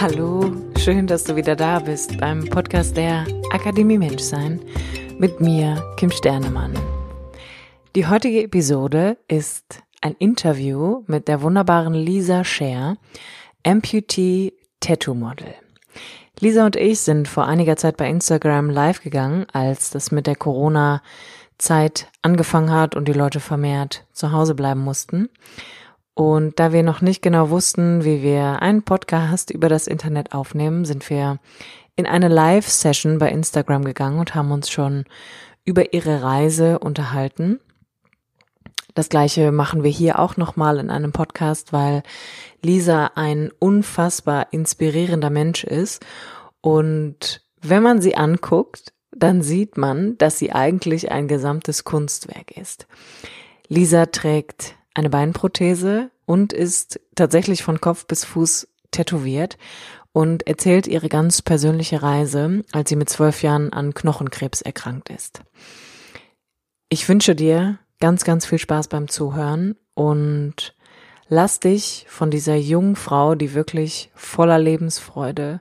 Hallo, schön, dass du wieder da bist beim Podcast der Akademie Menschsein mit mir, Kim Sternemann. Die heutige Episode ist ein Interview mit der wunderbaren Lisa Scher, Amputee Tattoo Model. Lisa und ich sind vor einiger Zeit bei Instagram live gegangen, als das mit der Corona Zeit angefangen hat und die Leute vermehrt zu Hause bleiben mussten. Und da wir noch nicht genau wussten, wie wir einen Podcast über das Internet aufnehmen, sind wir in eine Live-Session bei Instagram gegangen und haben uns schon über ihre Reise unterhalten. Das gleiche machen wir hier auch nochmal in einem Podcast, weil Lisa ein unfassbar inspirierender Mensch ist. Und wenn man sie anguckt, dann sieht man, dass sie eigentlich ein gesamtes Kunstwerk ist. Lisa trägt eine Beinprothese und ist tatsächlich von Kopf bis Fuß tätowiert und erzählt ihre ganz persönliche Reise, als sie mit zwölf Jahren an Knochenkrebs erkrankt ist. Ich wünsche dir ganz, ganz viel Spaß beim Zuhören und lass dich von dieser jungen Frau, die wirklich voller Lebensfreude,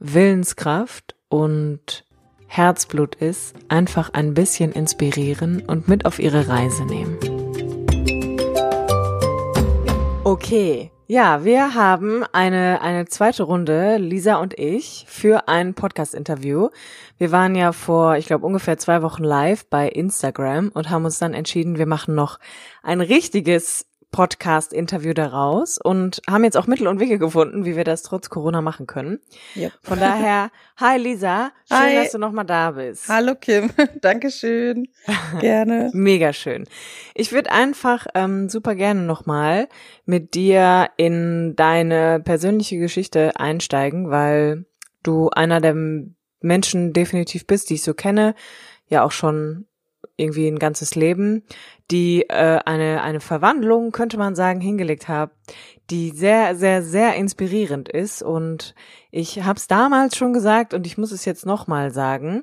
Willenskraft und Herzblut ist, einfach ein bisschen inspirieren und mit auf ihre Reise nehmen. Okay. Ja, wir haben eine, eine zweite Runde, Lisa und ich, für ein Podcast-Interview. Wir waren ja vor, ich glaube, ungefähr zwei Wochen live bei Instagram und haben uns dann entschieden, wir machen noch ein richtiges Podcast-Interview daraus und haben jetzt auch Mittel und Wege gefunden, wie wir das trotz Corona machen können. Ja. Von daher, hi Lisa, schön, hi. dass du nochmal da bist. Hallo Kim, Dankeschön, gerne. Mega schön. Ich würde einfach ähm, super gerne nochmal mit dir in deine persönliche Geschichte einsteigen, weil du einer der Menschen definitiv bist, die ich so kenne, ja auch schon irgendwie ein ganzes Leben, die äh, eine, eine Verwandlung, könnte man sagen, hingelegt habe, die sehr, sehr, sehr inspirierend ist. Und ich habe es damals schon gesagt und ich muss es jetzt nochmal sagen.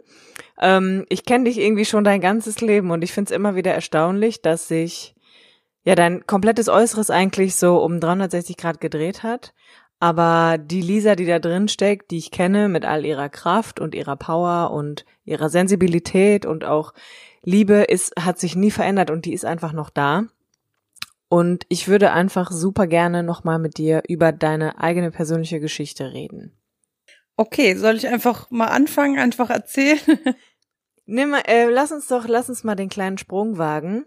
Ähm, ich kenne dich irgendwie schon dein ganzes Leben und ich finde es immer wieder erstaunlich, dass sich ja dein komplettes Äußeres eigentlich so um 360 Grad gedreht hat. Aber die Lisa, die da drin steckt, die ich kenne, mit all ihrer Kraft und ihrer Power und ihrer Sensibilität und auch Liebe ist, hat sich nie verändert und die ist einfach noch da. Und ich würde einfach super gerne nochmal mit dir über deine eigene persönliche Geschichte reden. Okay, soll ich einfach mal anfangen, einfach erzählen? Nimm, äh, lass uns doch, lass uns mal den kleinen Sprung wagen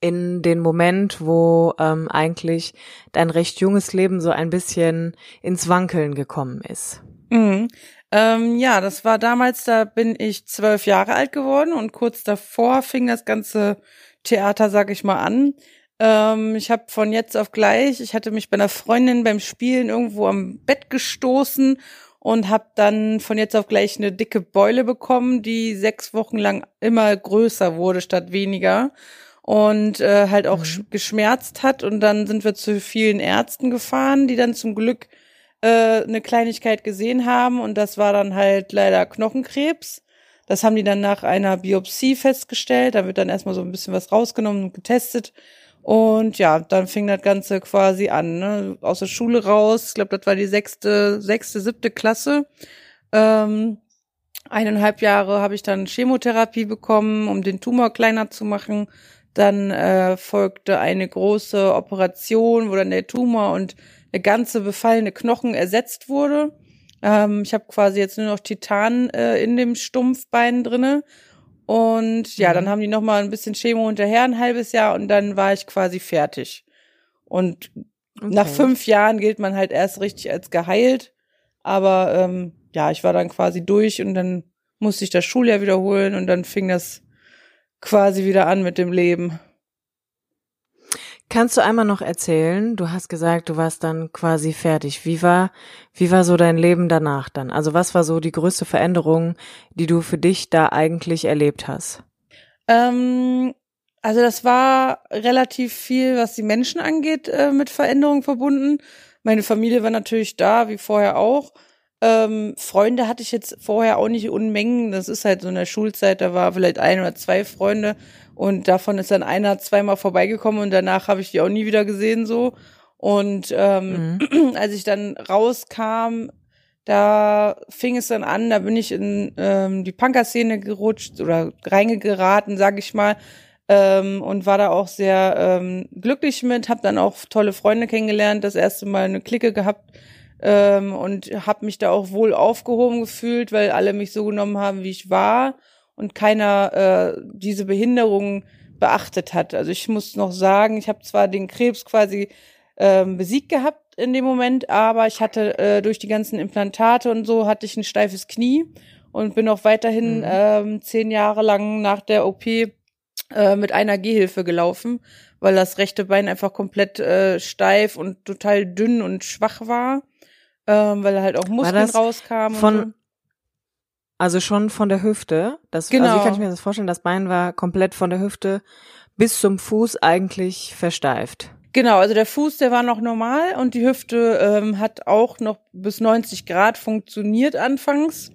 in den Moment, wo ähm, eigentlich dein recht junges Leben so ein bisschen ins Wankeln gekommen ist. Mhm. Ähm, ja, das war damals, da bin ich zwölf Jahre alt geworden und kurz davor fing das ganze Theater, sag ich mal, an. Ähm, ich habe von jetzt auf gleich, ich hatte mich bei einer Freundin beim Spielen irgendwo am Bett gestoßen und habe dann von jetzt auf gleich eine dicke Beule bekommen, die sechs Wochen lang immer größer wurde statt weniger und äh, halt auch mhm. geschmerzt hat. Und dann sind wir zu vielen Ärzten gefahren, die dann zum Glück äh, eine Kleinigkeit gesehen haben und das war dann halt leider Knochenkrebs. Das haben die dann nach einer Biopsie festgestellt. Da wird dann erstmal so ein bisschen was rausgenommen und getestet. Und ja, dann fing das Ganze quasi an, ne? aus der Schule raus. Ich glaube, das war die sechste, sechste, siebte Klasse. Ähm, eineinhalb Jahre habe ich dann Chemotherapie bekommen, um den Tumor kleiner zu machen. Dann äh, folgte eine große Operation, wo dann der Tumor und der ganze befallene Knochen ersetzt wurde. Ähm, ich habe quasi jetzt nur noch Titan äh, in dem Stumpfbein drinne. Und ja, mhm. dann haben die noch mal ein bisschen Chemo hinterher, ein halbes Jahr, und dann war ich quasi fertig. Und okay. nach fünf Jahren gilt man halt erst richtig als geheilt. Aber ähm, ja, ich war dann quasi durch und dann musste ich das Schuljahr wiederholen und dann fing das quasi wieder an mit dem Leben. Kannst du einmal noch erzählen? Du hast gesagt, du warst dann quasi fertig. Wie war, wie war so dein Leben danach dann? Also was war so die größte Veränderung, die du für dich da eigentlich erlebt hast? Ähm, also das war relativ viel, was die Menschen angeht, äh, mit Veränderungen verbunden. Meine Familie war natürlich da, wie vorher auch. Ähm, Freunde hatte ich jetzt vorher auch nicht Unmengen. Das ist halt so in der Schulzeit, da war vielleicht ein oder zwei Freunde und davon ist dann einer zweimal vorbeigekommen und danach habe ich die auch nie wieder gesehen so. Und ähm, mhm. als ich dann rauskam, da fing es dann an, da bin ich in ähm, die Punker-Szene gerutscht oder reingeraten, sag ich mal, ähm, und war da auch sehr ähm, glücklich mit, habe dann auch tolle Freunde kennengelernt, das erste Mal eine Clique gehabt ähm, und habe mich da auch wohl aufgehoben gefühlt, weil alle mich so genommen haben, wie ich war und keiner äh, diese Behinderung beachtet hat. Also ich muss noch sagen, ich habe zwar den Krebs quasi ähm, besiegt gehabt in dem Moment, aber ich hatte äh, durch die ganzen Implantate und so hatte ich ein steifes Knie und bin auch weiterhin mhm. ähm, zehn Jahre lang nach der OP äh, mit einer Gehhilfe gelaufen, weil das rechte Bein einfach komplett äh, steif und total dünn und schwach war, ähm, weil halt auch Muskeln rauskamen. Von, so. Also schon von der Hüfte. Das, genau. Also wie kann ich mir das vorstellen? Das Bein war komplett von der Hüfte bis zum Fuß eigentlich versteift. Genau, also der Fuß, der war noch normal und die Hüfte ähm, hat auch noch bis 90 Grad funktioniert anfangs.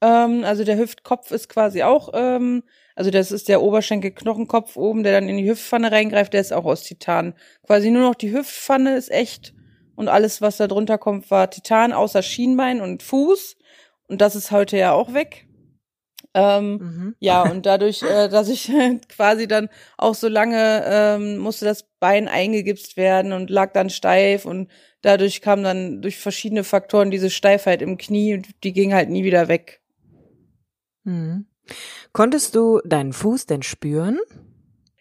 Ähm, also der Hüftkopf ist quasi auch, ähm, also das ist der Oberschenkelknochenkopf oben, der dann in die Hüftpfanne reingreift, der ist auch aus Titan. Quasi nur noch die Hüftpfanne ist echt und alles, was da drunter kommt, war Titan, außer Schienbein und Fuß. Und das ist heute ja auch weg. Ähm, mhm. Ja, und dadurch, äh, dass ich quasi dann auch so lange ähm, musste das Bein eingegipst werden und lag dann steif und dadurch kam dann durch verschiedene Faktoren diese Steifheit im Knie und die ging halt nie wieder weg. Mhm. Konntest du deinen Fuß denn spüren?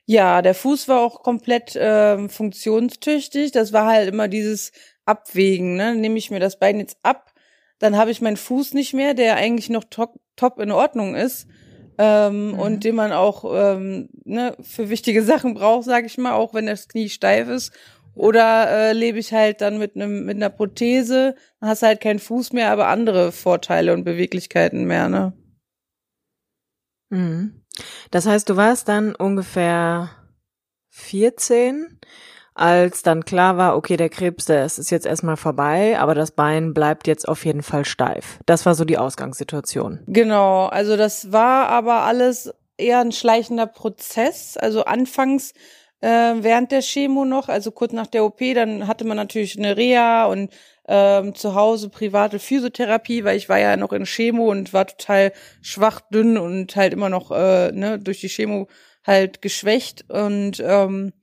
Ja, der Fuß war auch komplett äh, funktionstüchtig. Das war halt immer dieses Abwägen. Ne? Nehme ich mir das Bein jetzt ab, dann habe ich meinen Fuß nicht mehr, der eigentlich noch top, top in Ordnung ist ähm, mhm. und den man auch ähm, ne, für wichtige Sachen braucht, sage ich mal, auch wenn das Knie steif ist. Oder äh, lebe ich halt dann mit einem mit einer Prothese, dann hast du halt keinen Fuß mehr, aber andere Vorteile und Beweglichkeiten mehr, ne? Mhm. Das heißt, du warst dann ungefähr 14 als dann klar war, okay, der Krebs, der ist jetzt erstmal vorbei, aber das Bein bleibt jetzt auf jeden Fall steif. Das war so die Ausgangssituation. Genau, also das war aber alles eher ein schleichender Prozess. Also anfangs äh, während der Chemo noch, also kurz nach der OP, dann hatte man natürlich eine Reha und ähm, zu Hause private Physiotherapie, weil ich war ja noch in Chemo und war total schwach, dünn und halt immer noch äh, ne, durch die Chemo halt geschwächt und ähm,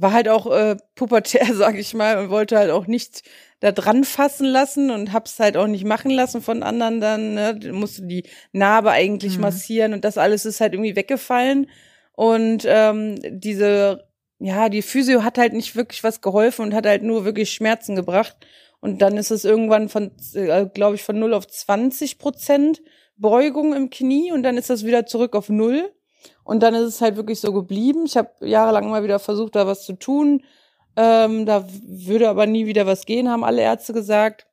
war halt auch äh, pubertär, sag ich mal, und wollte halt auch nichts da dran fassen lassen und hab's halt auch nicht machen lassen von anderen dann, ne? musste die Narbe eigentlich mhm. massieren und das alles ist halt irgendwie weggefallen. Und ähm, diese, ja, die Physio hat halt nicht wirklich was geholfen und hat halt nur wirklich Schmerzen gebracht. Und dann ist es irgendwann von, äh, glaube ich, von 0 auf 20 Prozent Beugung im Knie und dann ist das wieder zurück auf null. Und dann ist es halt wirklich so geblieben. Ich habe jahrelang mal wieder versucht, da was zu tun. Ähm, da würde aber nie wieder was gehen, haben alle Ärzte gesagt.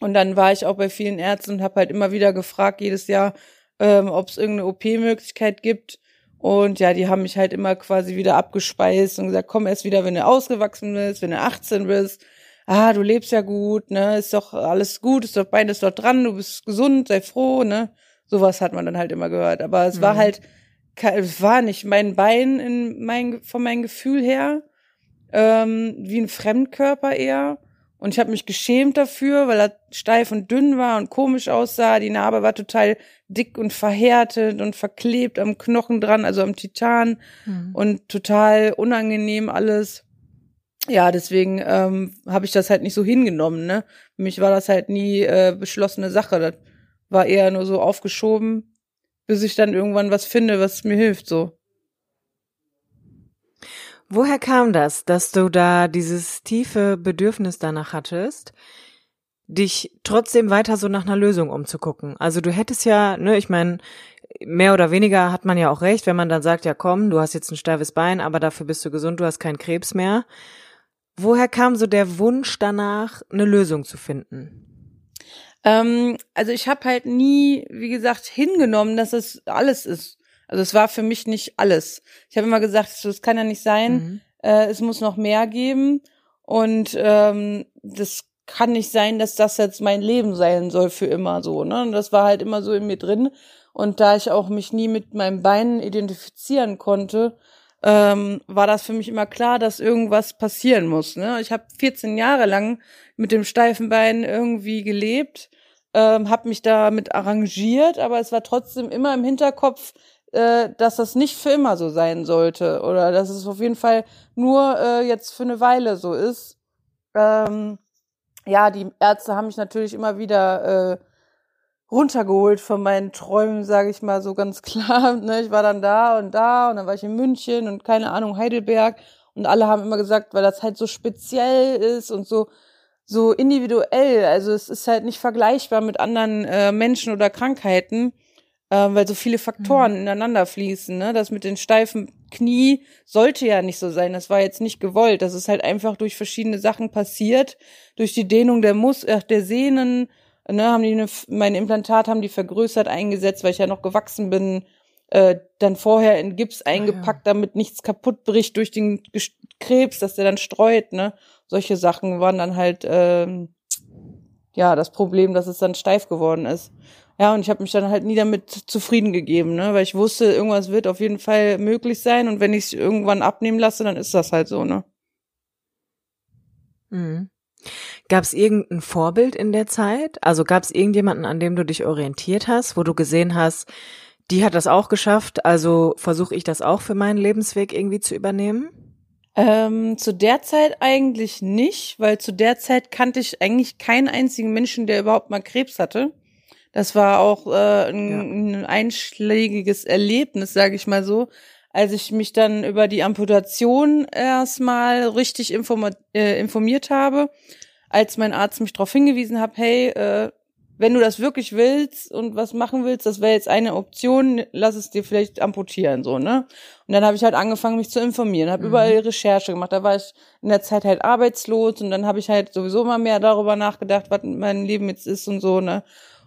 Und dann war ich auch bei vielen Ärzten und habe halt immer wieder gefragt, jedes Jahr, ähm, ob es irgendeine OP-Möglichkeit gibt. Und ja, die haben mich halt immer quasi wieder abgespeist und gesagt, komm erst wieder, wenn du ausgewachsen bist, wenn du 18 bist. Ah, du lebst ja gut, ne, ist doch alles gut, ist doch Bein ist doch dran, du bist gesund, sei froh, ne. Sowas hat man dann halt immer gehört. Aber es mhm. war halt es war nicht mein Bein in mein, von meinem Gefühl her, ähm, wie ein Fremdkörper eher. Und ich habe mich geschämt dafür, weil er steif und dünn war und komisch aussah. Die Narbe war total dick und verhärtet und verklebt am Knochen dran, also am Titan mhm. und total unangenehm alles. Ja, deswegen ähm, habe ich das halt nicht so hingenommen. Ne? Für mich war das halt nie äh, beschlossene Sache. Das war eher nur so aufgeschoben bis ich dann irgendwann was finde, was mir hilft, so. Woher kam das, dass du da dieses tiefe Bedürfnis danach hattest, dich trotzdem weiter so nach einer Lösung umzugucken. Also du hättest ja, ne, ich meine, mehr oder weniger hat man ja auch recht, wenn man dann sagt, ja komm, du hast jetzt ein steifes Bein, aber dafür bist du gesund, du hast keinen Krebs mehr. Woher kam so der Wunsch danach, eine Lösung zu finden? Ähm, also ich habe halt nie, wie gesagt, hingenommen, dass es alles ist. Also es war für mich nicht alles. Ich habe immer gesagt, das kann ja nicht sein. Mhm. Äh, es muss noch mehr geben. Und ähm, das kann nicht sein, dass das jetzt mein Leben sein soll für immer so. Ne? Und das war halt immer so in mir drin. Und da ich auch mich nie mit meinem Bein identifizieren konnte, ähm, war das für mich immer klar, dass irgendwas passieren muss. Ne? Ich habe 14 Jahre lang mit dem steifen Bein irgendwie gelebt, ähm, habe mich damit arrangiert, aber es war trotzdem immer im Hinterkopf, äh, dass das nicht für immer so sein sollte oder dass es auf jeden Fall nur äh, jetzt für eine Weile so ist. Ähm, ja, die Ärzte haben mich natürlich immer wieder äh, runtergeholt von meinen Träumen, sage ich mal so ganz klar. Ne? Ich war dann da und da und dann war ich in München und keine Ahnung, Heidelberg. Und alle haben immer gesagt, weil das halt so speziell ist und so so individuell. Also es ist halt nicht vergleichbar mit anderen äh, Menschen oder Krankheiten, äh, weil so viele Faktoren mhm. ineinander fließen. Ne? Das mit den steifen Knie sollte ja nicht so sein. Das war jetzt nicht gewollt. Das ist halt einfach durch verschiedene Sachen passiert, durch die Dehnung der Mus äh, der Sehnen. Ne, haben die eine, mein Implantat haben die vergrößert eingesetzt, weil ich ja noch gewachsen bin. Äh, dann vorher in Gips eingepackt, ah, ja. damit nichts kaputt bricht durch den Krebs, dass der dann streut. Ne, solche Sachen waren dann halt ähm, ja das Problem, dass es dann steif geworden ist. Ja, und ich habe mich dann halt nie damit zufrieden gegeben, ne? weil ich wusste, irgendwas wird auf jeden Fall möglich sein und wenn ich es irgendwann abnehmen lasse, dann ist das halt so, ne? Mhm. Gab es irgendein Vorbild in der Zeit? Also gab es irgendjemanden, an dem du dich orientiert hast, wo du gesehen hast, die hat das auch geschafft, also versuche ich das auch für meinen Lebensweg irgendwie zu übernehmen? Ähm, zu der Zeit eigentlich nicht, weil zu der Zeit kannte ich eigentlich keinen einzigen Menschen, der überhaupt mal Krebs hatte. Das war auch äh, ein, ja. ein einschlägiges Erlebnis, sage ich mal so, als ich mich dann über die Amputation erstmal richtig äh, informiert habe, als mein Arzt mich darauf hingewiesen hat, hey, äh, wenn du das wirklich willst und was machen willst, das wäre jetzt eine Option, lass es dir vielleicht amputieren, so, ne? Und dann habe ich halt angefangen, mich zu informieren, habe mhm. überall Recherche gemacht. Da war ich in der Zeit halt arbeitslos und dann habe ich halt sowieso mal mehr darüber nachgedacht, was mein Leben jetzt ist und so, ne?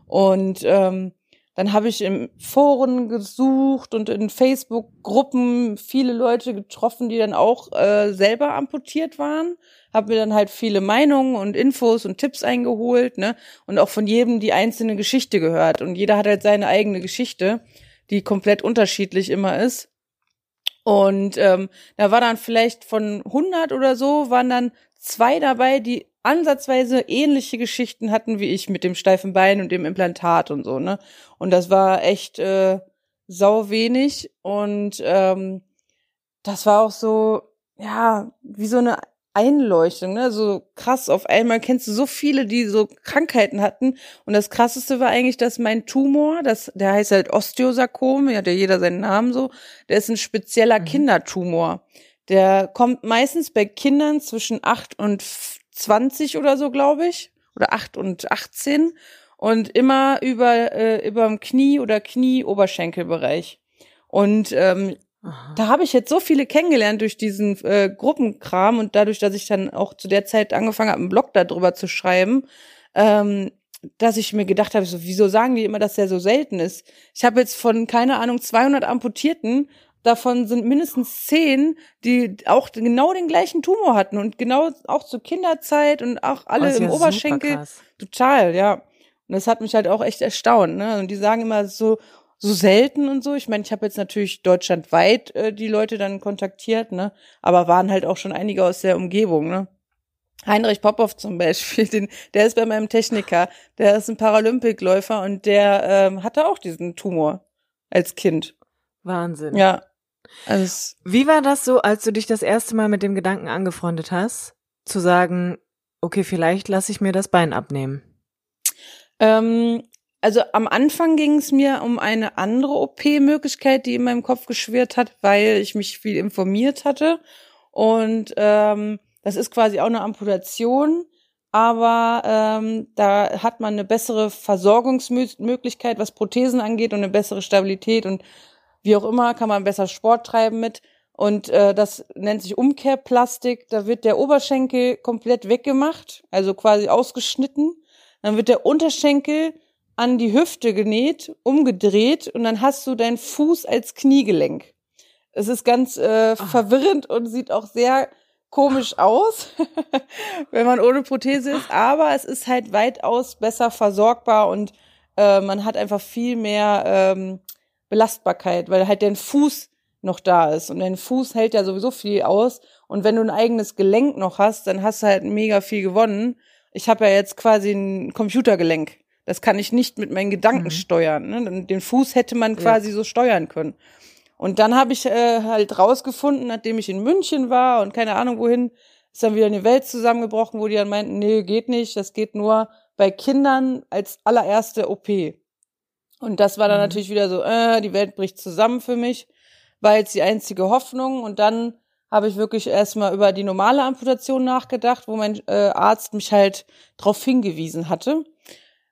Und ähm, dann habe ich im Foren gesucht und in Facebook-Gruppen viele Leute getroffen, die dann auch äh, selber amputiert waren. Habe mir dann halt viele Meinungen und Infos und Tipps eingeholt, ne? Und auch von jedem die einzelne Geschichte gehört. Und jeder hat halt seine eigene Geschichte, die komplett unterschiedlich immer ist. Und ähm, da war dann vielleicht von 100 oder so, waren dann zwei dabei, die ansatzweise ähnliche Geschichten hatten wie ich mit dem steifen Bein und dem Implantat und so, ne? Und das war echt äh, sau wenig und ähm, das war auch so, ja, wie so eine Einleuchtung, ne? So krass, auf einmal kennst du so viele, die so Krankheiten hatten. Und das krasseste war eigentlich, dass mein Tumor, das, der heißt halt Osteosarkom, hat ja jeder seinen Namen so, der ist ein spezieller mhm. Kindertumor. Der kommt meistens bei Kindern zwischen acht und 20 oder so, glaube ich, oder 8 und 18 und immer über äh, über dem Knie oder Knie-Oberschenkelbereich. Und ähm, da habe ich jetzt so viele kennengelernt durch diesen äh, Gruppenkram und dadurch, dass ich dann auch zu der Zeit angefangen habe, einen Blog darüber zu schreiben, ähm, dass ich mir gedacht habe, so, wieso sagen die immer, dass der so selten ist? Ich habe jetzt von, keine Ahnung, 200 Amputierten davon sind mindestens zehn, die auch genau den gleichen Tumor hatten und genau auch zur Kinderzeit und auch alle im ja Oberschenkel. Total, ja. Und das hat mich halt auch echt erstaunt, ne? Und die sagen immer so, so selten und so. Ich meine, ich habe jetzt natürlich deutschlandweit äh, die Leute dann kontaktiert, ne? Aber waren halt auch schon einige aus der Umgebung, ne? Heinrich Popov zum Beispiel, den, der ist bei meinem Techniker, der ist ein Paralympikläufer und der ähm, hatte auch diesen Tumor als Kind. Wahnsinn. Ja. Also Wie war das so, als du dich das erste Mal mit dem Gedanken angefreundet hast, zu sagen, okay, vielleicht lasse ich mir das Bein abnehmen? Ähm, also am Anfang ging es mir um eine andere OP-Möglichkeit, die in meinem Kopf geschwirrt hat, weil ich mich viel informiert hatte. Und ähm, das ist quasi auch eine Amputation, aber ähm, da hat man eine bessere Versorgungsmöglichkeit, was Prothesen angeht und eine bessere Stabilität und wie auch immer kann man besser Sport treiben mit. Und äh, das nennt sich Umkehrplastik. Da wird der Oberschenkel komplett weggemacht, also quasi ausgeschnitten. Dann wird der Unterschenkel an die Hüfte genäht, umgedreht und dann hast du deinen Fuß als Kniegelenk. Es ist ganz äh, verwirrend und sieht auch sehr komisch aus, wenn man ohne Prothese ist, aber es ist halt weitaus besser versorgbar und äh, man hat einfach viel mehr ähm, Belastbarkeit, weil halt dein Fuß noch da ist und dein Fuß hält ja sowieso viel aus und wenn du ein eigenes Gelenk noch hast, dann hast du halt mega viel gewonnen. Ich habe ja jetzt quasi ein Computergelenk. Das kann ich nicht mit meinen Gedanken mhm. steuern. Ne? Den Fuß hätte man quasi ja. so steuern können. Und dann habe ich äh, halt rausgefunden, nachdem ich in München war und keine Ahnung wohin, ist dann wieder eine Welt zusammengebrochen, wo die dann meinten, nee, geht nicht, das geht nur bei Kindern als allererste OP. Und das war dann mhm. natürlich wieder so, äh, die Welt bricht zusammen für mich, war jetzt die einzige Hoffnung. Und dann habe ich wirklich erstmal über die normale Amputation nachgedacht, wo mein äh, Arzt mich halt drauf hingewiesen hatte.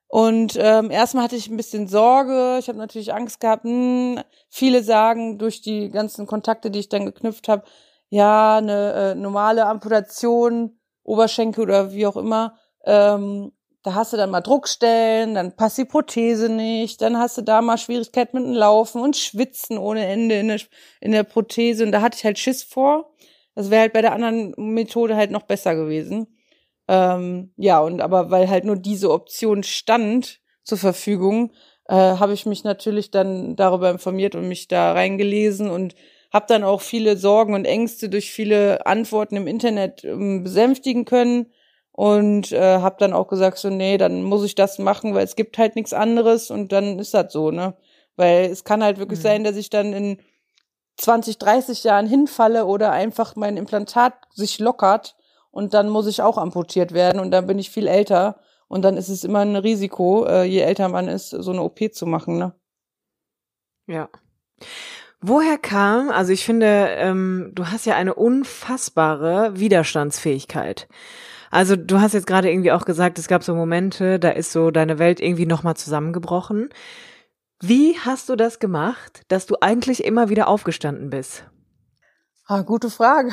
Und ähm, erstmal hatte ich ein bisschen Sorge. Ich habe natürlich Angst gehabt. Hm, viele sagen durch die ganzen Kontakte, die ich dann geknüpft habe, ja, eine äh, normale Amputation, Oberschenkel oder wie auch immer, ähm, da hast du dann mal Druckstellen, dann passt die Prothese nicht, dann hast du da mal Schwierigkeiten mit dem Laufen und Schwitzen ohne Ende in der, in der Prothese. Und da hatte ich halt Schiss vor. Das wäre halt bei der anderen Methode halt noch besser gewesen. Ähm, ja, und aber weil halt nur diese Option stand zur Verfügung, äh, habe ich mich natürlich dann darüber informiert und mich da reingelesen und habe dann auch viele Sorgen und Ängste durch viele Antworten im Internet ähm, besänftigen können und äh, habe dann auch gesagt so nee, dann muss ich das machen, weil es gibt halt nichts anderes und dann ist das so, ne? Weil es kann halt wirklich mhm. sein, dass ich dann in 20, 30 Jahren hinfalle oder einfach mein Implantat sich lockert und dann muss ich auch amputiert werden und dann bin ich viel älter und dann ist es immer ein Risiko, äh, je älter man ist, so eine OP zu machen, ne? Ja. Woher kam, also ich finde, ähm, du hast ja eine unfassbare Widerstandsfähigkeit. Also du hast jetzt gerade irgendwie auch gesagt, es gab so Momente, da ist so deine Welt irgendwie nochmal zusammengebrochen. Wie hast du das gemacht, dass du eigentlich immer wieder aufgestanden bist? Ah, gute Frage.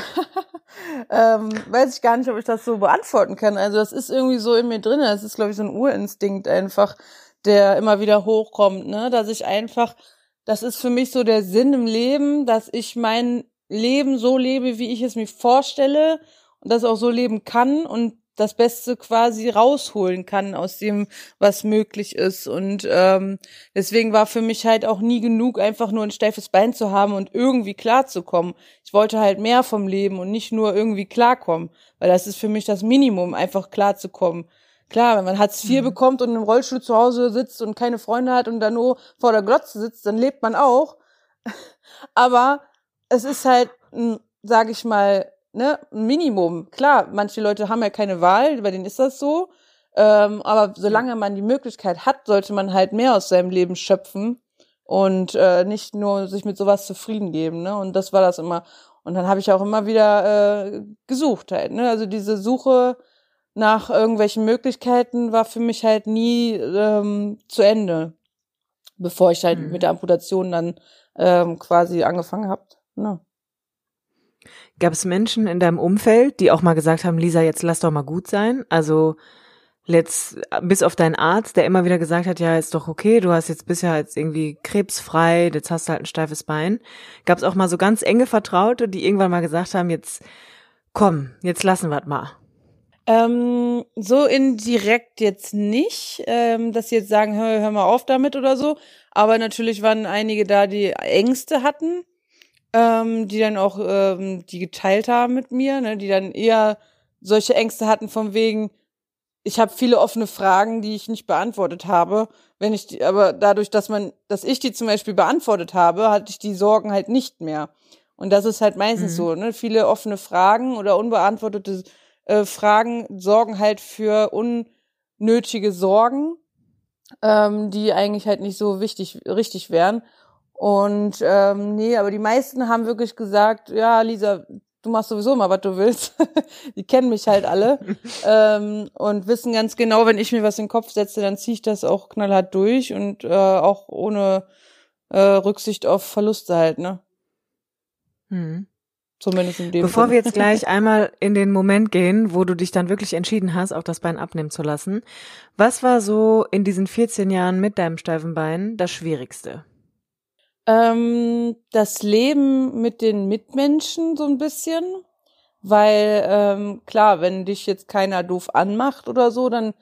ähm, weiß ich gar nicht, ob ich das so beantworten kann. Also das ist irgendwie so in mir drin. Das ist, glaube ich, so ein Urinstinkt einfach, der immer wieder hochkommt, ne? Dass ich einfach, das ist für mich so der Sinn im Leben, dass ich mein Leben so lebe, wie ich es mir vorstelle und das auch so leben kann und das Beste quasi rausholen kann aus dem, was möglich ist. Und ähm, deswegen war für mich halt auch nie genug, einfach nur ein steifes Bein zu haben und irgendwie klarzukommen. Ich wollte halt mehr vom Leben und nicht nur irgendwie klarkommen, weil das ist für mich das Minimum, einfach klarzukommen. Klar, wenn man Hartz IV mhm. bekommt und im Rollstuhl zu Hause sitzt und keine Freunde hat und dann nur vor der Glotze sitzt, dann lebt man auch. Aber es ist halt, sag ich mal, ne, Minimum. Klar, manche Leute haben ja keine Wahl, bei denen ist das so. Ähm, aber solange man die Möglichkeit hat, sollte man halt mehr aus seinem Leben schöpfen und äh, nicht nur sich mit sowas zufrieden geben. Ne? Und das war das immer. Und dann habe ich auch immer wieder äh, gesucht halt. Ne? Also diese Suche nach irgendwelchen Möglichkeiten war für mich halt nie ähm, zu Ende, bevor ich halt mhm. mit der Amputation dann ähm, quasi angefangen habe. Ne? Gab es Menschen in deinem Umfeld, die auch mal gesagt haben, Lisa, jetzt lass doch mal gut sein? Also letzt, bis auf deinen Arzt, der immer wieder gesagt hat, ja, ist doch okay, du hast jetzt bisher jetzt irgendwie krebsfrei, jetzt hast du halt ein steifes Bein. Gab es auch mal so ganz enge Vertraute, die irgendwann mal gesagt haben, jetzt komm, jetzt lassen wir mal. Ähm, so indirekt jetzt nicht, ähm, dass sie jetzt sagen, hör, hör mal auf damit oder so. Aber natürlich waren einige da, die Ängste hatten ähm, die dann auch ähm, die geteilt haben mit mir, ne, die dann eher solche Ängste hatten von wegen, ich habe viele offene Fragen, die ich nicht beantwortet habe. Wenn ich die, aber dadurch, dass man, dass ich die zum Beispiel beantwortet habe, hatte ich die Sorgen halt nicht mehr. Und das ist halt meistens mhm. so, ne? Viele offene Fragen oder unbeantwortete äh, Fragen sorgen halt für unnötige Sorgen, ähm, die eigentlich halt nicht so wichtig, richtig wären. Und ähm, nee, aber die meisten haben wirklich gesagt, ja, Lisa, du machst sowieso immer, was du willst. die kennen mich halt alle ähm, und wissen ganz genau, wenn ich mir was in den Kopf setze, dann ziehe ich das auch knallhart durch und äh, auch ohne äh, Rücksicht auf Verluste halt, ne? Hm. Zumindest in dem Bevor Sinne. wir jetzt gleich einmal in den Moment gehen, wo du dich dann wirklich entschieden hast, auch das Bein abnehmen zu lassen, was war so in diesen 14 Jahren mit deinem steifen Bein das Schwierigste? Ähm, das Leben mit den Mitmenschen so ein bisschen, weil ähm, klar, wenn dich jetzt keiner doof anmacht oder so, dann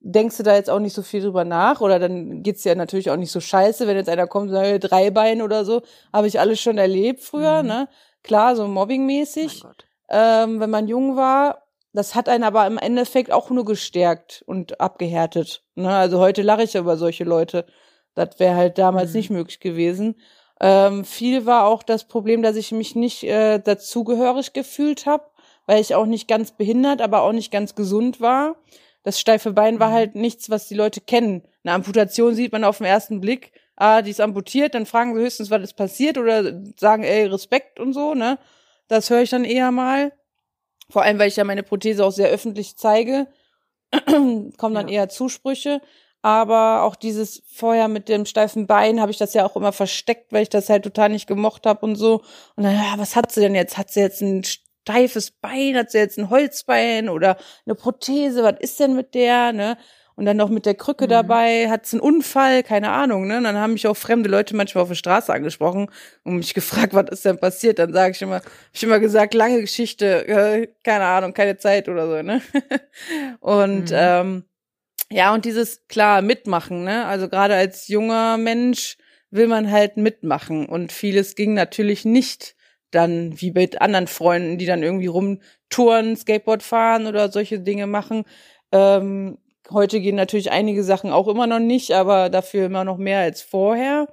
denkst du da jetzt auch nicht so viel drüber nach oder dann geht's ja natürlich auch nicht so scheiße, wenn jetzt einer kommt und sagt, drei Beine oder so, habe ich alles schon erlebt früher, Mhm. ne? Klar, so mobbingmäßig, ähm, wenn man jung war. Das hat einen aber im Endeffekt auch nur gestärkt und abgehärtet. Ne? Also heute lache ich über solche Leute. Das wäre halt damals Mhm. nicht möglich gewesen. Ähm, viel war auch das Problem, dass ich mich nicht äh, dazugehörig gefühlt habe, weil ich auch nicht ganz behindert, aber auch nicht ganz gesund war. Das steife Bein war Mhm. halt nichts, was die Leute kennen. Eine Amputation sieht man auf den ersten Blick, ah, die ist amputiert, dann fragen sie höchstens, was ist passiert oder sagen, ey, Respekt und so, ne? Das höre ich dann eher mal. Vor allem, weil ich ja meine Prothese auch sehr öffentlich zeige, kommen dann Ja. eher Zusprüche. Aber auch dieses vorher mit dem steifen Bein habe ich das ja auch immer versteckt, weil ich das halt total nicht gemocht habe und so. Und dann, ja, was hat sie denn jetzt? Hat sie jetzt ein steifes Bein? Hat sie jetzt ein Holzbein oder eine Prothese? Was ist denn mit der? Ne? Und dann noch mit der Krücke Mhm. dabei, hat sie einen Unfall, keine Ahnung, ne? Und dann haben mich auch fremde Leute manchmal auf der Straße angesprochen und mich gefragt, was ist denn passiert? Dann sage ich immer, hab ich immer gesagt, lange Geschichte, äh, keine Ahnung, keine Zeit oder so, ne? und Mhm. ähm, ja, und dieses klar mitmachen, ne? Also gerade als junger Mensch will man halt mitmachen und vieles ging natürlich nicht dann wie mit anderen Freunden, die dann irgendwie rumtouren, Skateboard fahren oder solche Dinge machen. Ähm, heute gehen natürlich einige Sachen auch immer noch nicht, aber dafür immer noch mehr als vorher.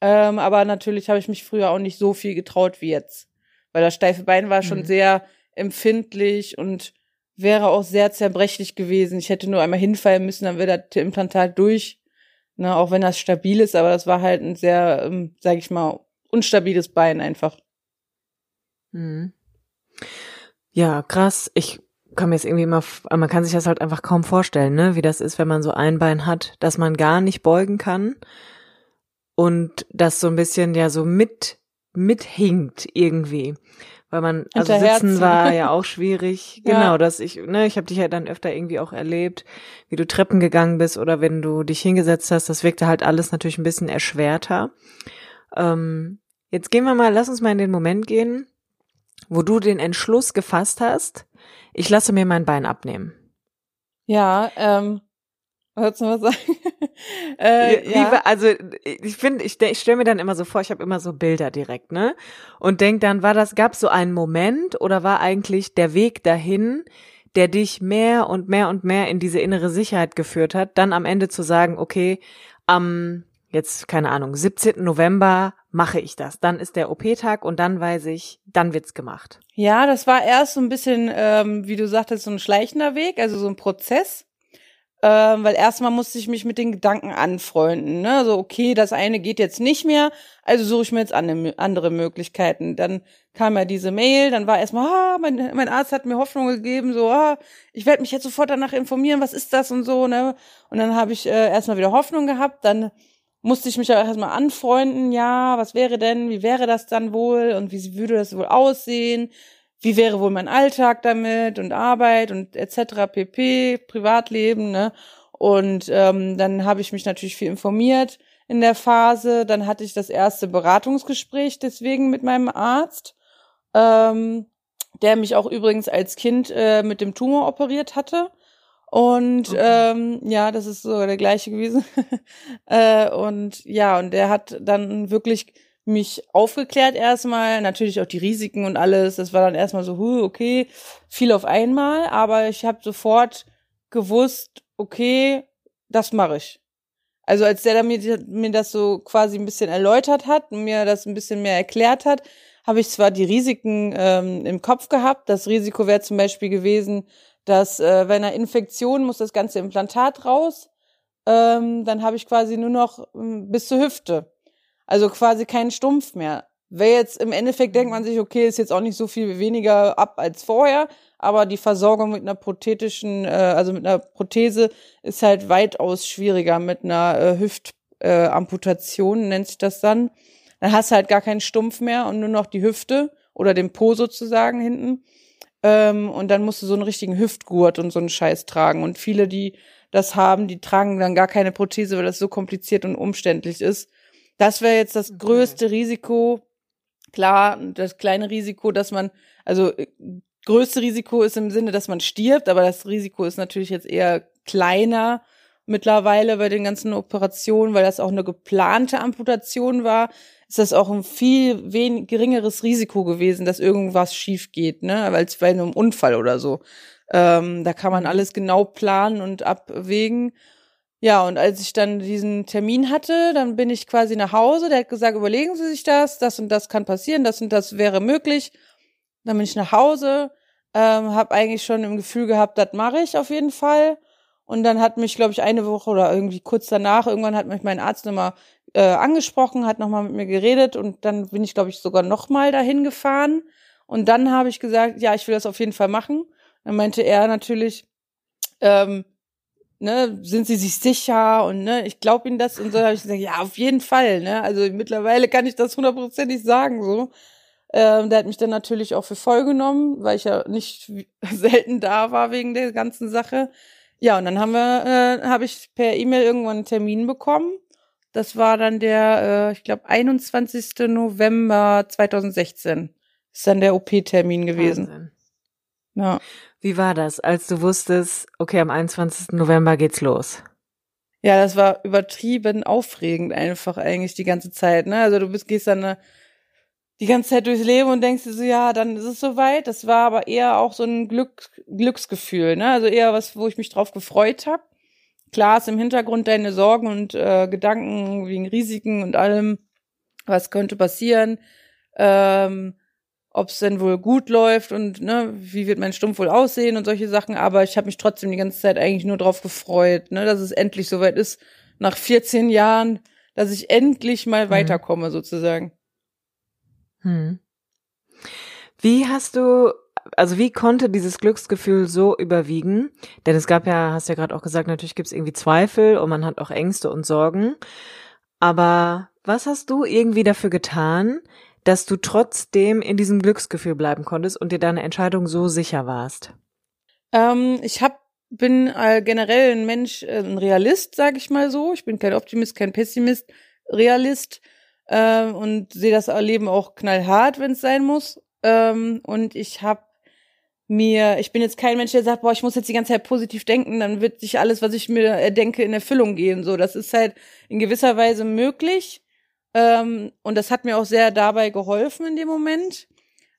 Ähm, aber natürlich habe ich mich früher auch nicht so viel getraut wie jetzt, weil das steife Bein war schon Mhm. sehr empfindlich und wäre auch sehr zerbrechlich gewesen. Ich hätte nur einmal hinfallen müssen, dann wäre das Implantat durch. Ne, auch wenn das stabil ist, aber das war halt ein sehr, ähm, sag ich mal, unstabiles Bein einfach. Mhm. Ja, krass. Ich kann mir jetzt irgendwie immer, man kann sich das halt einfach kaum vorstellen, ne, wie das ist, wenn man so ein Bein hat, dass man gar nicht beugen kann und das so ein bisschen ja so mit mithinkt irgendwie, weil man also sitzen war ja auch schwierig. Ja. Genau, dass ich, ne, ich habe dich ja dann öfter irgendwie auch erlebt, wie du Treppen gegangen bist oder wenn du dich hingesetzt hast, das wirkte halt alles natürlich ein bisschen erschwerter. Ähm, jetzt gehen wir mal, lass uns mal in den Moment gehen, wo du den Entschluss gefasst hast, ich lasse mir mein Bein abnehmen. Ja, ähm, wolltest du was sagen? äh, ja. wa- also ich finde, ich, ich stelle mir dann immer so vor, ich habe immer so Bilder direkt, ne? Und denk dann, war das, gab so einen Moment oder war eigentlich der Weg dahin, der dich mehr und mehr und mehr in diese innere Sicherheit geführt hat, dann am Ende zu sagen, okay, am jetzt keine Ahnung, 17. November mache ich das. Dann ist der OP-Tag und dann weiß ich, dann wird's gemacht. Ja, das war erst so ein bisschen, ähm, wie du sagtest, so ein schleichender Weg, also so ein Prozess. Ähm, weil erstmal musste ich mich mit den Gedanken anfreunden. Ne? So, okay, das eine geht jetzt nicht mehr, also suche ich mir jetzt ande- andere Möglichkeiten. Dann kam ja diese Mail, dann war erstmal, ah, mein, mein Arzt hat mir Hoffnung gegeben, so, ah, ich werde mich jetzt sofort danach informieren, was ist das und so, ne? Und dann habe ich äh, erstmal wieder Hoffnung gehabt, dann musste ich mich ja erstmal anfreunden, ja, was wäre denn, wie wäre das dann wohl und wie würde das wohl aussehen? Wie wäre wohl mein Alltag damit und Arbeit und etc. pp, Privatleben, ne? Und ähm, dann habe ich mich natürlich viel informiert in der Phase. Dann hatte ich das erste Beratungsgespräch deswegen mit meinem Arzt, ähm, der mich auch übrigens als Kind äh, mit dem Tumor operiert hatte. Und Okay. ähm, ja, das ist so der gleiche gewesen. äh, und ja, und der hat dann wirklich mich aufgeklärt erstmal, natürlich auch die Risiken und alles. Das war dann erstmal so, huh, okay, viel auf einmal, aber ich habe sofort gewusst, okay, das mache ich. Also als der mir, mir das so quasi ein bisschen erläutert hat und mir das ein bisschen mehr erklärt hat, habe ich zwar die Risiken ähm, im Kopf gehabt. Das Risiko wäre zum Beispiel gewesen, dass äh, bei einer Infektion muss das ganze Implantat raus. Ähm, dann habe ich quasi nur noch ähm, bis zur Hüfte. Also quasi keinen Stumpf mehr. Wer jetzt im Endeffekt denkt man sich, okay, ist jetzt auch nicht so viel weniger ab als vorher, aber die Versorgung mit einer prothetischen, äh, also mit einer Prothese ist halt weitaus schwieriger mit einer äh, Hüftamputation, äh, nennt sich das dann. Dann hast du halt gar keinen Stumpf mehr und nur noch die Hüfte oder den Po sozusagen hinten. Ähm, und dann musst du so einen richtigen Hüftgurt und so einen Scheiß tragen. Und viele, die das haben, die tragen dann gar keine Prothese, weil das so kompliziert und umständlich ist. Das wäre jetzt das größte Risiko. Klar, das kleine Risiko, dass man, also äh, größte Risiko ist im Sinne, dass man stirbt, aber das Risiko ist natürlich jetzt eher kleiner mittlerweile bei den ganzen Operationen, weil das auch eine geplante Amputation war, ist das auch ein viel wen geringeres Risiko gewesen, dass irgendwas schief geht, ne, weil es bei einem Unfall oder so. Ähm, da kann man mhm. alles genau planen und abwägen. Ja, und als ich dann diesen Termin hatte, dann bin ich quasi nach Hause. Der hat gesagt, überlegen Sie sich das, das und das kann passieren, das und das wäre möglich. Dann bin ich nach Hause, ähm, habe eigentlich schon im Gefühl gehabt, das mache ich auf jeden Fall. Und dann hat mich, glaube ich, eine Woche oder irgendwie kurz danach, irgendwann hat mich mein Arzt nochmal äh, angesprochen, hat nochmal mit mir geredet und dann bin ich, glaube ich, sogar nochmal dahin gefahren. Und dann habe ich gesagt, ja, ich will das auf jeden Fall machen. Dann meinte er natürlich, ähm, ne, sind Sie sich sicher und ne, ich glaube Ihnen das und so habe ich gesagt, ja, auf jeden Fall, ne, also mittlerweile kann ich das hundertprozentig sagen, so. Ähm, der hat mich dann natürlich auch für voll genommen, weil ich ja nicht selten da war wegen der ganzen Sache. Ja, und dann haben wir, äh, habe ich per E-Mail irgendwann einen Termin bekommen. Das war dann der, äh, ich glaube, 21. November 2016. Ist dann der OP-Termin gewesen. Wahnsinn. Ja. Wie war das, als du wusstest, okay, am 21. November geht's los? Ja, das war übertrieben aufregend einfach eigentlich die ganze Zeit, ne? Also du bist, gehst dann äh, die ganze Zeit durchs Leben und denkst dir so, ja, dann ist es soweit. Das war aber eher auch so ein Glück, Glücksgefühl, ne? Also eher was, wo ich mich drauf gefreut habe. Klar ist im Hintergrund deine Sorgen und äh, Gedanken wegen Risiken und allem, was könnte passieren, ähm, ob es denn wohl gut läuft und ne, wie wird mein Stumpf wohl aussehen und solche Sachen. Aber ich habe mich trotzdem die ganze Zeit eigentlich nur drauf gefreut, ne, dass es endlich soweit ist, nach 14 Jahren, dass ich endlich mal mhm. weiterkomme, sozusagen. Hm. Wie hast du, also wie konnte dieses Glücksgefühl so überwiegen? Denn es gab ja, hast ja gerade auch gesagt, natürlich gibt es irgendwie Zweifel und man hat auch Ängste und Sorgen. Aber was hast du irgendwie dafür getan, dass du trotzdem in diesem Glücksgefühl bleiben konntest und dir deine Entscheidung so sicher warst? Ähm, ich hab, bin äh, generell ein Mensch, äh, ein Realist, sage ich mal so. Ich bin kein Optimist, kein Pessimist, Realist ähm, und sehe das Leben auch knallhart, wenn es sein muss. Ähm, und ich habe mir, ich bin jetzt kein Mensch, der sagt, boah, ich muss jetzt die ganze Zeit positiv denken, dann wird sich alles, was ich mir denke, in Erfüllung gehen. So, das ist halt in gewisser Weise möglich. Ähm, und das hat mir auch sehr dabei geholfen in dem Moment,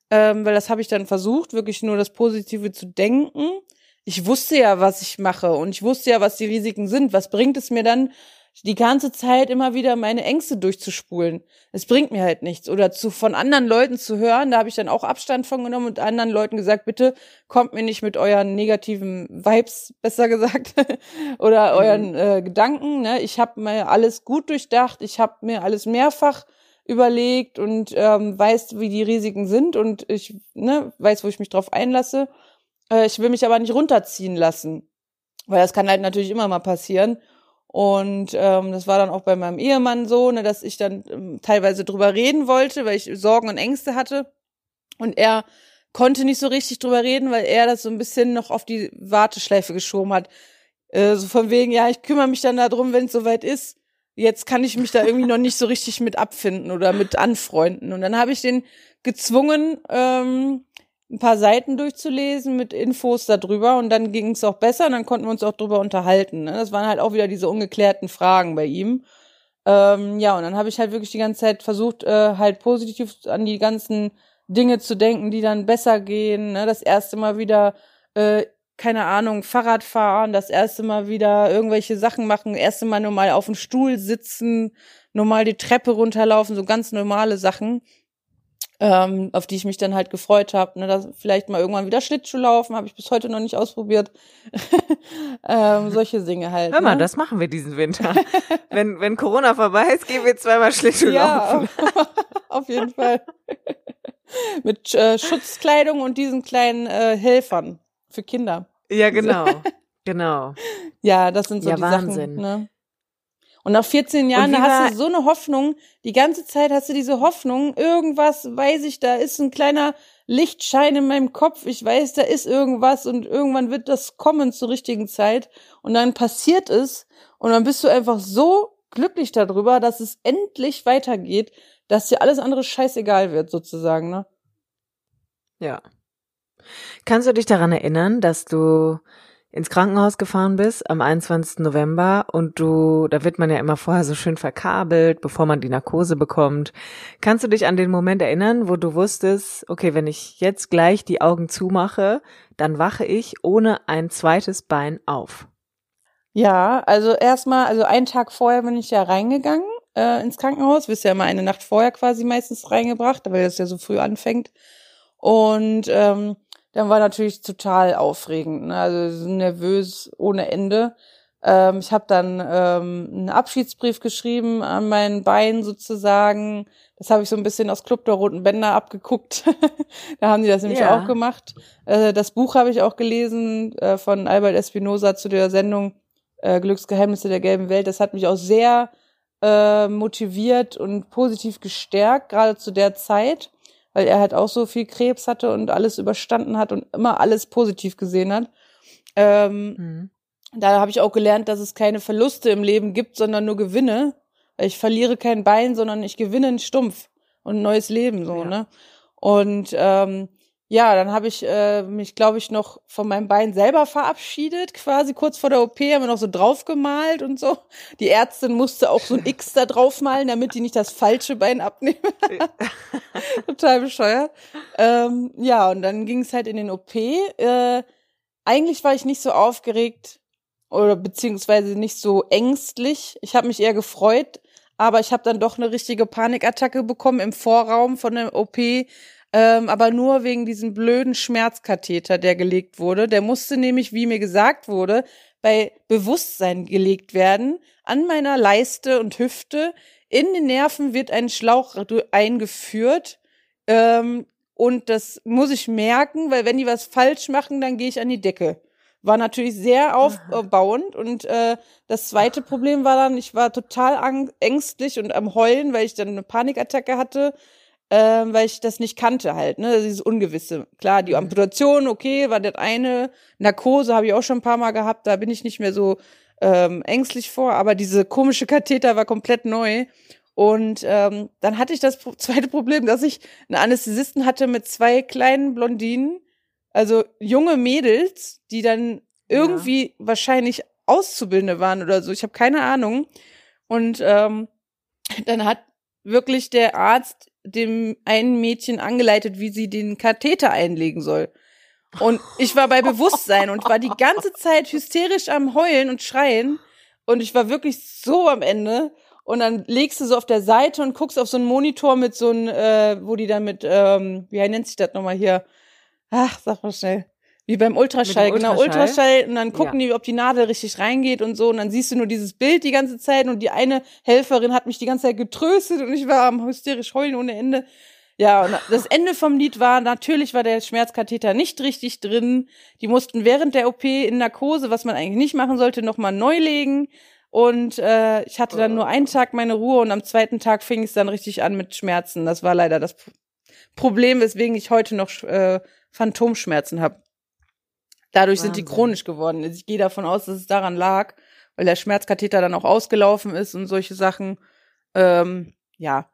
ähm, weil das habe ich dann versucht, wirklich nur das Positive zu denken. Ich wusste ja, was ich mache und ich wusste ja, was die Risiken sind. Was bringt es mir dann, die ganze Zeit immer wieder meine Ängste durchzuspulen. Es bringt mir halt nichts. Oder zu von anderen Leuten zu hören, da habe ich dann auch Abstand von genommen und anderen Leuten gesagt, bitte kommt mir nicht mit euren negativen Vibes, besser gesagt, oder mhm. euren äh, Gedanken. Ne? Ich habe mir alles gut durchdacht, ich habe mir alles mehrfach überlegt und ähm, weiß, wie die Risiken sind und ich ne, weiß, wo ich mich drauf einlasse. Äh, ich will mich aber nicht runterziehen lassen, weil das kann halt natürlich immer mal passieren. Und ähm, das war dann auch bei meinem Ehemann so, ne, dass ich dann ähm, teilweise drüber reden wollte, weil ich Sorgen und Ängste hatte. Und er konnte nicht so richtig drüber reden, weil er das so ein bisschen noch auf die Warteschleife geschoben hat. Äh, so von wegen, ja, ich kümmere mich dann darum, wenn es soweit ist. Jetzt kann ich mich da irgendwie noch nicht so richtig mit abfinden oder mit anfreunden. Und dann habe ich den gezwungen, ähm, ein paar Seiten durchzulesen mit Infos darüber und dann ging es auch besser und dann konnten wir uns auch drüber unterhalten. Ne? Das waren halt auch wieder diese ungeklärten Fragen bei ihm. Ähm, ja, und dann habe ich halt wirklich die ganze Zeit versucht, äh, halt positiv an die ganzen Dinge zu denken, die dann besser gehen. Ne? Das erste Mal wieder, äh, keine Ahnung, Fahrrad fahren, das erste Mal wieder irgendwelche Sachen machen, erste Mal nur mal auf dem Stuhl sitzen, normal die Treppe runterlaufen, so ganz normale Sachen ähm, auf die ich mich dann halt gefreut habe. Ne, dass vielleicht mal irgendwann wieder Schlittschuh laufen, habe ich bis heute noch nicht ausprobiert. ähm, solche Dinge halt. Hör mal, ne? das machen wir diesen Winter. wenn, wenn Corona vorbei ist, gehen wir zweimal Schlittschuh ja. laufen. auf jeden Fall. Mit äh, Schutzkleidung und diesen kleinen äh, Helfern für Kinder. Ja, genau. Genau. Ja, das sind so Ja, die Wahnsinn. Sachen. Ne? Und nach 14 Jahren, da hast du so eine Hoffnung, die ganze Zeit hast du diese Hoffnung, irgendwas weiß ich, da ist ein kleiner Lichtschein in meinem Kopf, ich weiß, da ist irgendwas und irgendwann wird das kommen zur richtigen Zeit und dann passiert es und dann bist du einfach so glücklich darüber, dass es endlich weitergeht, dass dir alles andere scheißegal wird, sozusagen, ne? Ja. Kannst du dich daran erinnern, dass du ins Krankenhaus gefahren bist am 21. November und du, da wird man ja immer vorher so schön verkabelt, bevor man die Narkose bekommt. Kannst du dich an den Moment erinnern, wo du wusstest, okay, wenn ich jetzt gleich die Augen zumache, dann wache ich ohne ein zweites Bein auf? Ja, also erstmal, also einen Tag vorher bin ich ja reingegangen äh, ins Krankenhaus. Wirst ja immer eine Nacht vorher quasi meistens reingebracht, weil das ja so früh anfängt. Und ähm, dann war natürlich total aufregend, ne? also so nervös ohne Ende. Ähm, ich habe dann ähm, einen Abschiedsbrief geschrieben an mein Bein sozusagen. Das habe ich so ein bisschen aus Club der Roten Bänder abgeguckt. da haben die das nämlich Ja. auch gemacht. Äh, das Buch habe ich auch gelesen äh, von Albert Espinosa zu der Sendung äh, Glücksgeheimnisse der gelben Welt. Das hat mich auch sehr äh, motiviert und positiv gestärkt, gerade zu der Zeit, weil er halt auch so viel Krebs hatte und alles überstanden hat und immer alles positiv gesehen hat. Ähm, Hm. da habe ich auch gelernt, dass es keine Verluste im Leben gibt, sondern nur Gewinne. Ich verliere kein Bein, sondern ich gewinne einen Stumpf und ein neues Leben so, Ja. ne? Und ähm, ja, dann habe ich äh, mich, glaube ich, noch von meinem Bein selber verabschiedet, quasi kurz vor der OP, haben wir noch so draufgemalt und so. Die Ärztin musste auch so ein X da draufmalen, damit die nicht das falsche Bein abnehmen. Total bescheuert. Ähm, ja, und dann ging es halt in den OP. Äh, eigentlich war ich nicht so aufgeregt oder beziehungsweise nicht so ängstlich. Ich habe mich eher gefreut, aber ich habe dann doch eine richtige Panikattacke bekommen im Vorraum von der OP. Ähm, aber nur wegen diesem blöden Schmerzkatheter, der gelegt wurde. Der musste nämlich, wie mir gesagt wurde, bei Bewusstsein gelegt werden, an meiner Leiste und Hüfte. In den Nerven wird ein Schlauch eingeführt. Ähm, und das muss ich merken, weil wenn die was falsch machen, dann gehe ich an die Decke. War natürlich sehr aufbauend. Und äh, das zweite Problem war dann, ich war total ängstlich und am Heulen, weil ich dann eine Panikattacke hatte, ähm, weil ich das nicht kannte halt, ne, dieses Ungewisse. Klar, die Amputation, okay, war das eine. Narkose habe ich auch schon ein paar Mal gehabt, da bin ich nicht mehr so ähm, ängstlich vor, aber diese komische Katheter war komplett neu. Und ähm, dann hatte ich das zweite Problem, dass ich einen Anästhesisten hatte mit zwei kleinen Blondinen, also junge Mädels, die dann irgendwie wahrscheinlich Auszubildende waren oder so. Ich habe keine Ahnung. Und ähm, dann hat wirklich der Arzt dem einen Mädchen angeleitet, wie sie den Katheter einlegen soll. Und ich war bei Bewusstsein und war die ganze Zeit hysterisch am Heulen und Schreien. Und ich war wirklich so am Ende. Und dann legst du so auf der Seite und guckst auf so einen Monitor mit so einem, äh, wo die dann mit, ähm, wie nennt sich das nochmal hier? Ach, sag mal schnell. Wie beim Ultraschall, Mit dem genau, Ultraschall? Ultraschall. Und dann gucken Ja. die, ob die Nadel richtig reingeht und so. Und dann siehst du nur dieses Bild die ganze Zeit. Und die eine Helferin hat mich die ganze Zeit getröstet und ich war am hysterisch heulen ohne Ende. Ja, und das Ende vom Lied war, natürlich war der Schmerzkatheter nicht richtig drin. Die mussten während der OP in Narkose, was man eigentlich nicht machen sollte, nochmal neu legen. Und äh, ich hatte dann nur einen Tag meine Ruhe und am zweiten Tag fing es dann richtig an mit Schmerzen. Das war leider das Problem, weswegen ich heute noch äh, Phantomschmerzen habe. Dadurch sind die Wahnsinn. chronisch geworden. Also Ich gehe davon aus, dass es daran lag, weil der Schmerzkatheter dann auch ausgelaufen ist und solche Sachen. Ähm, ja.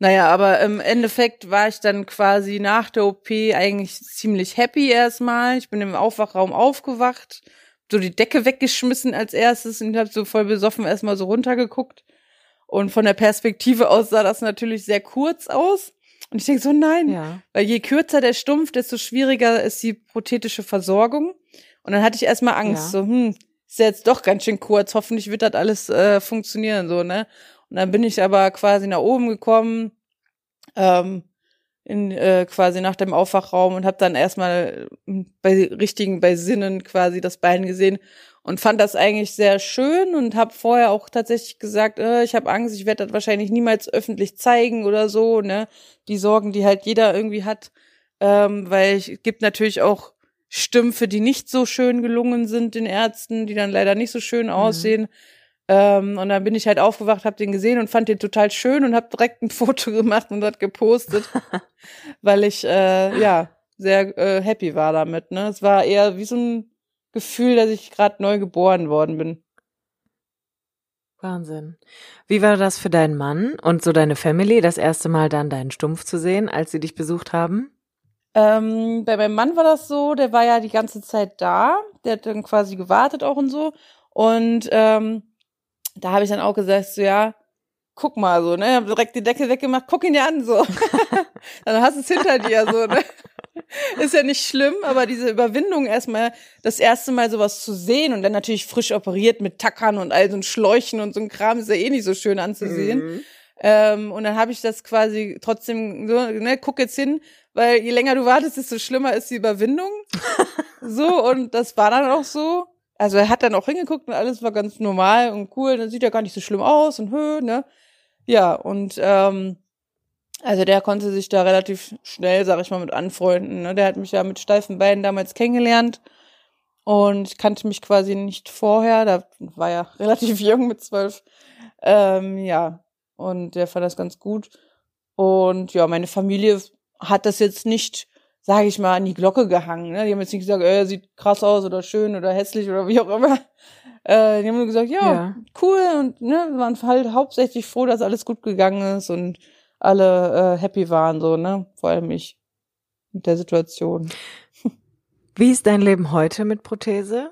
Naja, aber im Endeffekt war ich dann quasi nach der OP eigentlich ziemlich happy erstmal. Ich bin im Aufwachraum aufgewacht, so die Decke weggeschmissen als erstes und habe so voll besoffen erstmal so runtergeguckt. Und von der Perspektive aus sah das natürlich sehr kurz aus. Und ich denke so, nein, Ja. weil je kürzer der Stumpf, desto schwieriger ist die prothetische Versorgung. Und dann hatte ich erstmal Angst, Ja. so, hm, ist ja jetzt doch ganz schön kurz, hoffentlich wird das alles äh, funktionieren, so, ne? Und dann bin ich aber quasi nach oben gekommen. Ähm, in äh, quasi nach dem Aufwachraum und habe dann erstmal bei richtigen bei Sinnen quasi das Bein gesehen und fand das eigentlich sehr schön und habe vorher auch tatsächlich gesagt, äh, ich habe Angst, ich werde das wahrscheinlich niemals öffentlich zeigen oder so, ne? Die Sorgen, die halt jeder irgendwie hat, ähm, weil es gibt natürlich auch Stümpfe, die nicht so schön gelungen sind den Ärzten, die dann leider nicht so schön mhm. aussehen. Ähm, und dann bin ich halt aufgewacht, habe den gesehen und fand den total schön und habe direkt ein Foto gemacht und das gepostet, weil ich äh, ja sehr äh, happy war damit. Ne, es war eher wie so ein Gefühl, dass ich gerade neu geboren worden bin. Wahnsinn. Wie war das für deinen Mann und so deine Family, das erste Mal dann deinen Stumpf zu sehen, als sie dich besucht haben? Ähm, bei meinem Mann war das so, der war ja die ganze Zeit da, der hat dann quasi gewartet auch und so. Und ähm, da habe ich dann auch gesagt, so ja, guck mal so, ne, hab direkt die Decke weggemacht, guck ihn dir an so. dann hast du es hinter dir so, ne. Ist ja nicht schlimm, aber diese Überwindung erstmal das erste Mal sowas zu sehen und dann natürlich frisch operiert mit Tackern und all so Schläuchen und so ein Kram ist ja eh nicht so schön anzusehen. Mhm. Ähm, und dann habe ich das quasi trotzdem so, ne, guck jetzt hin, weil je länger du wartest, desto schlimmer ist die Überwindung. so, und das war dann auch so. Also er hat dann auch hingeguckt und alles war ganz normal und cool. Dann sieht er gar nicht so schlimm aus und hö, ne? Ja, und ähm, also der konnte sich da relativ schnell, sag ich mal, mit anfreunden. Ne? Der hat mich ja mit steifen Beinen damals kennengelernt und kannte mich quasi nicht vorher. Da war ja relativ jung mit zwölf. Ähm, ja, und der fand das ganz gut. Und ja, meine Familie hat das jetzt nicht, sage ich mal, an die Glocke gehangen. Ne? Die haben jetzt nicht gesagt, äh, sieht krass aus oder schön oder hässlich oder wie auch immer. Äh, die haben nur gesagt, ja, ja. cool und ne, waren halt hauptsächlich froh, dass alles gut gegangen ist und alle äh, happy waren, so, ne? Vor allem ich mit der Situation. Wie ist dein Leben heute mit Prothese?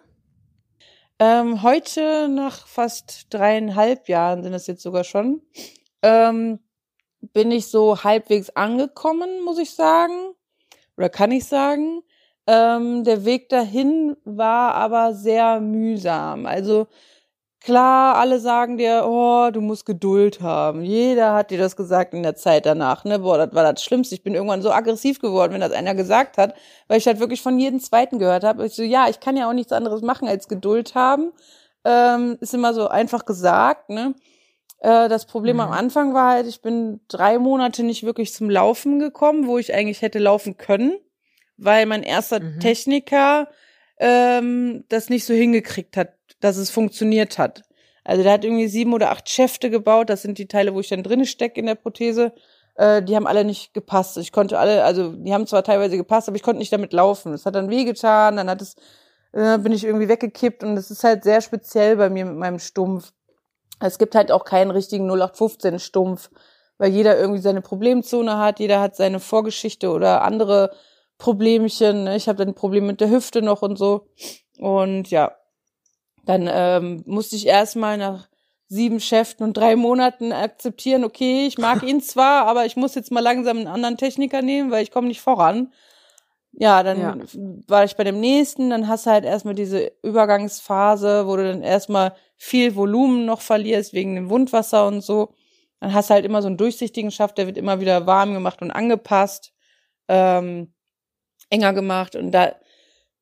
Ähm, heute, nach fast dreieinhalb Jahren sind es jetzt sogar schon, ähm, bin ich so halbwegs angekommen, muss ich sagen. Oder kann ich sagen. Ähm, der Weg dahin war aber sehr mühsam. Also klar, alle sagen dir, oh, du musst Geduld haben. Jeder hat dir das gesagt in der Zeit danach. Ne? Boah, das war das Schlimmste. Ich bin irgendwann so aggressiv geworden, wenn das einer gesagt hat, weil ich halt wirklich von jedem Zweiten gehört habe. Ich so, ja, ich kann ja auch nichts anderes machen als Geduld haben. Ähm, ist immer so einfach gesagt, ne? Äh, das Problem mhm. am Anfang war halt, ich bin drei Monate nicht wirklich zum Laufen gekommen, wo ich eigentlich hätte laufen können, weil mein erster mhm. Techniker ähm, das nicht so hingekriegt hat, dass es funktioniert hat. Also der hat irgendwie sieben oder acht Schäfte gebaut, das sind die Teile, wo ich dann drinne stecke in der Prothese. Äh, die haben alle nicht gepasst. Ich konnte alle, also die haben zwar teilweise gepasst, aber ich konnte nicht damit laufen. Es hat dann wehgetan, dann hat es, äh, bin ich irgendwie weggekippt und das ist halt sehr speziell bei mir mit meinem Stumpf. Es gibt halt auch keinen richtigen 0815 Stumpf, weil jeder irgendwie seine Problemzone hat, jeder hat seine Vorgeschichte oder andere Problemchen. Ne? Ich habe dann ein Problem mit der Hüfte noch und so. Und ja, dann ähm, musste ich erstmal nach sieben Schäften und drei Monaten akzeptieren, okay, ich mag ihn zwar, aber ich muss jetzt mal langsam einen anderen Techniker nehmen, weil ich komme nicht voran. Ja, dann ja. war ich bei dem nächsten, dann hast du halt erstmal diese Übergangsphase, wo du dann erstmal viel Volumen noch verlierst wegen dem Wundwasser und so. Dann hast du halt immer so einen durchsichtigen Schaft, der wird immer wieder warm gemacht und angepasst, ähm, enger gemacht und da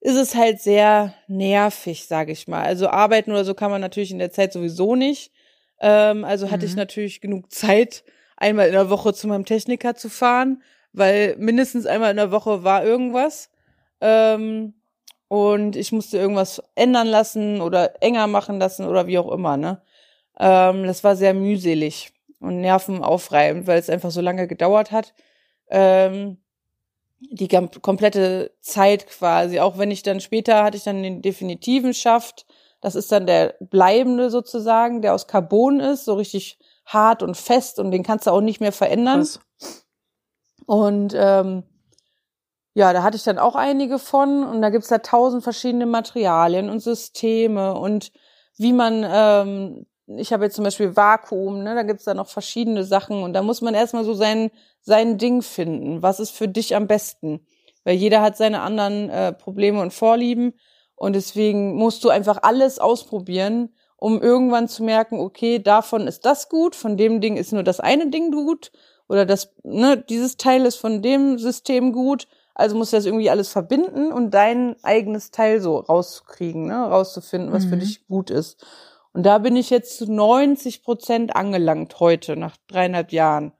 ist es halt sehr nervig, sage ich mal. Also arbeiten oder so kann man natürlich in der Zeit sowieso nicht. Ähm, also hatte ich mhm. natürlich genug Zeit, einmal in der Woche zu meinem Techniker zu fahren weil mindestens einmal in der Woche war irgendwas. Ähm, und ich musste irgendwas ändern lassen oder enger machen lassen oder wie auch immer, ne? Ähm, das war sehr mühselig und nervenaufreibend, weil es einfach so lange gedauert hat. Ähm, die komplette Zeit quasi, auch wenn ich dann später hatte ich dann den definitiven Schaft. Das ist dann der bleibende sozusagen, der aus Carbon ist, so richtig hart und fest und den kannst du auch nicht mehr verändern. Krass. Und ähm, ja, da hatte ich dann auch einige von und da gibt's da tausend verschiedene Materialien und Systeme und wie man, ähm, ich habe jetzt zum Beispiel Vakuum, ne, da gibt's da noch verschiedene Sachen und da muss man erstmal so sein, sein Ding finden. Was ist für dich am besten? Weil jeder hat seine anderen äh, Probleme und Vorlieben und deswegen musst du einfach alles ausprobieren, um irgendwann zu merken, okay, davon ist das gut, von dem Ding ist nur das eine Ding gut oder das, ne, dieses Teil ist von dem System gut, also musst du das irgendwie alles verbinden und dein eigenes Teil so rauskriegen, ne, rauszufinden, was mhm. für dich gut ist. Und da bin ich jetzt zu 90 Prozent angelangt heute, nach dreieinhalb Jahren.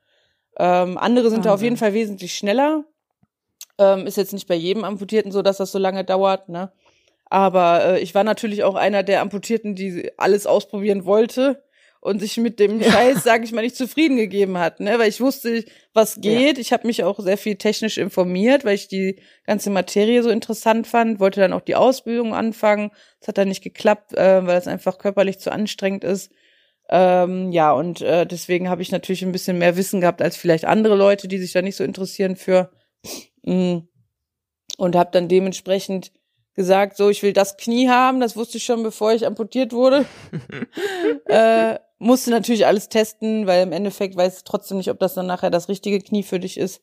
Ähm, andere sind oh, da auf jeden Fall wesentlich schneller. Ähm, ist jetzt nicht bei jedem Amputierten so, dass das so lange dauert, ne? Aber äh, ich war natürlich auch einer der Amputierten, die alles ausprobieren wollte und sich mit dem ja. Scheiß, sage ich mal, nicht zufrieden gegeben hat, ne? Weil ich wusste, was geht. Ja. Ich habe mich auch sehr viel technisch informiert, weil ich die ganze Materie so interessant fand. Wollte dann auch die Ausbildung anfangen. Das hat dann nicht geklappt, äh, weil es einfach körperlich zu anstrengend ist. Ähm, ja, und äh, deswegen habe ich natürlich ein bisschen mehr Wissen gehabt als vielleicht andere Leute, die sich da nicht so interessieren für. Mm. Und habe dann dementsprechend gesagt, so, ich will das Knie haben, das wusste ich schon, bevor ich amputiert wurde. äh, musste natürlich alles testen, weil im Endeffekt weiß ich trotzdem nicht, ob das dann nachher das richtige Knie für dich ist.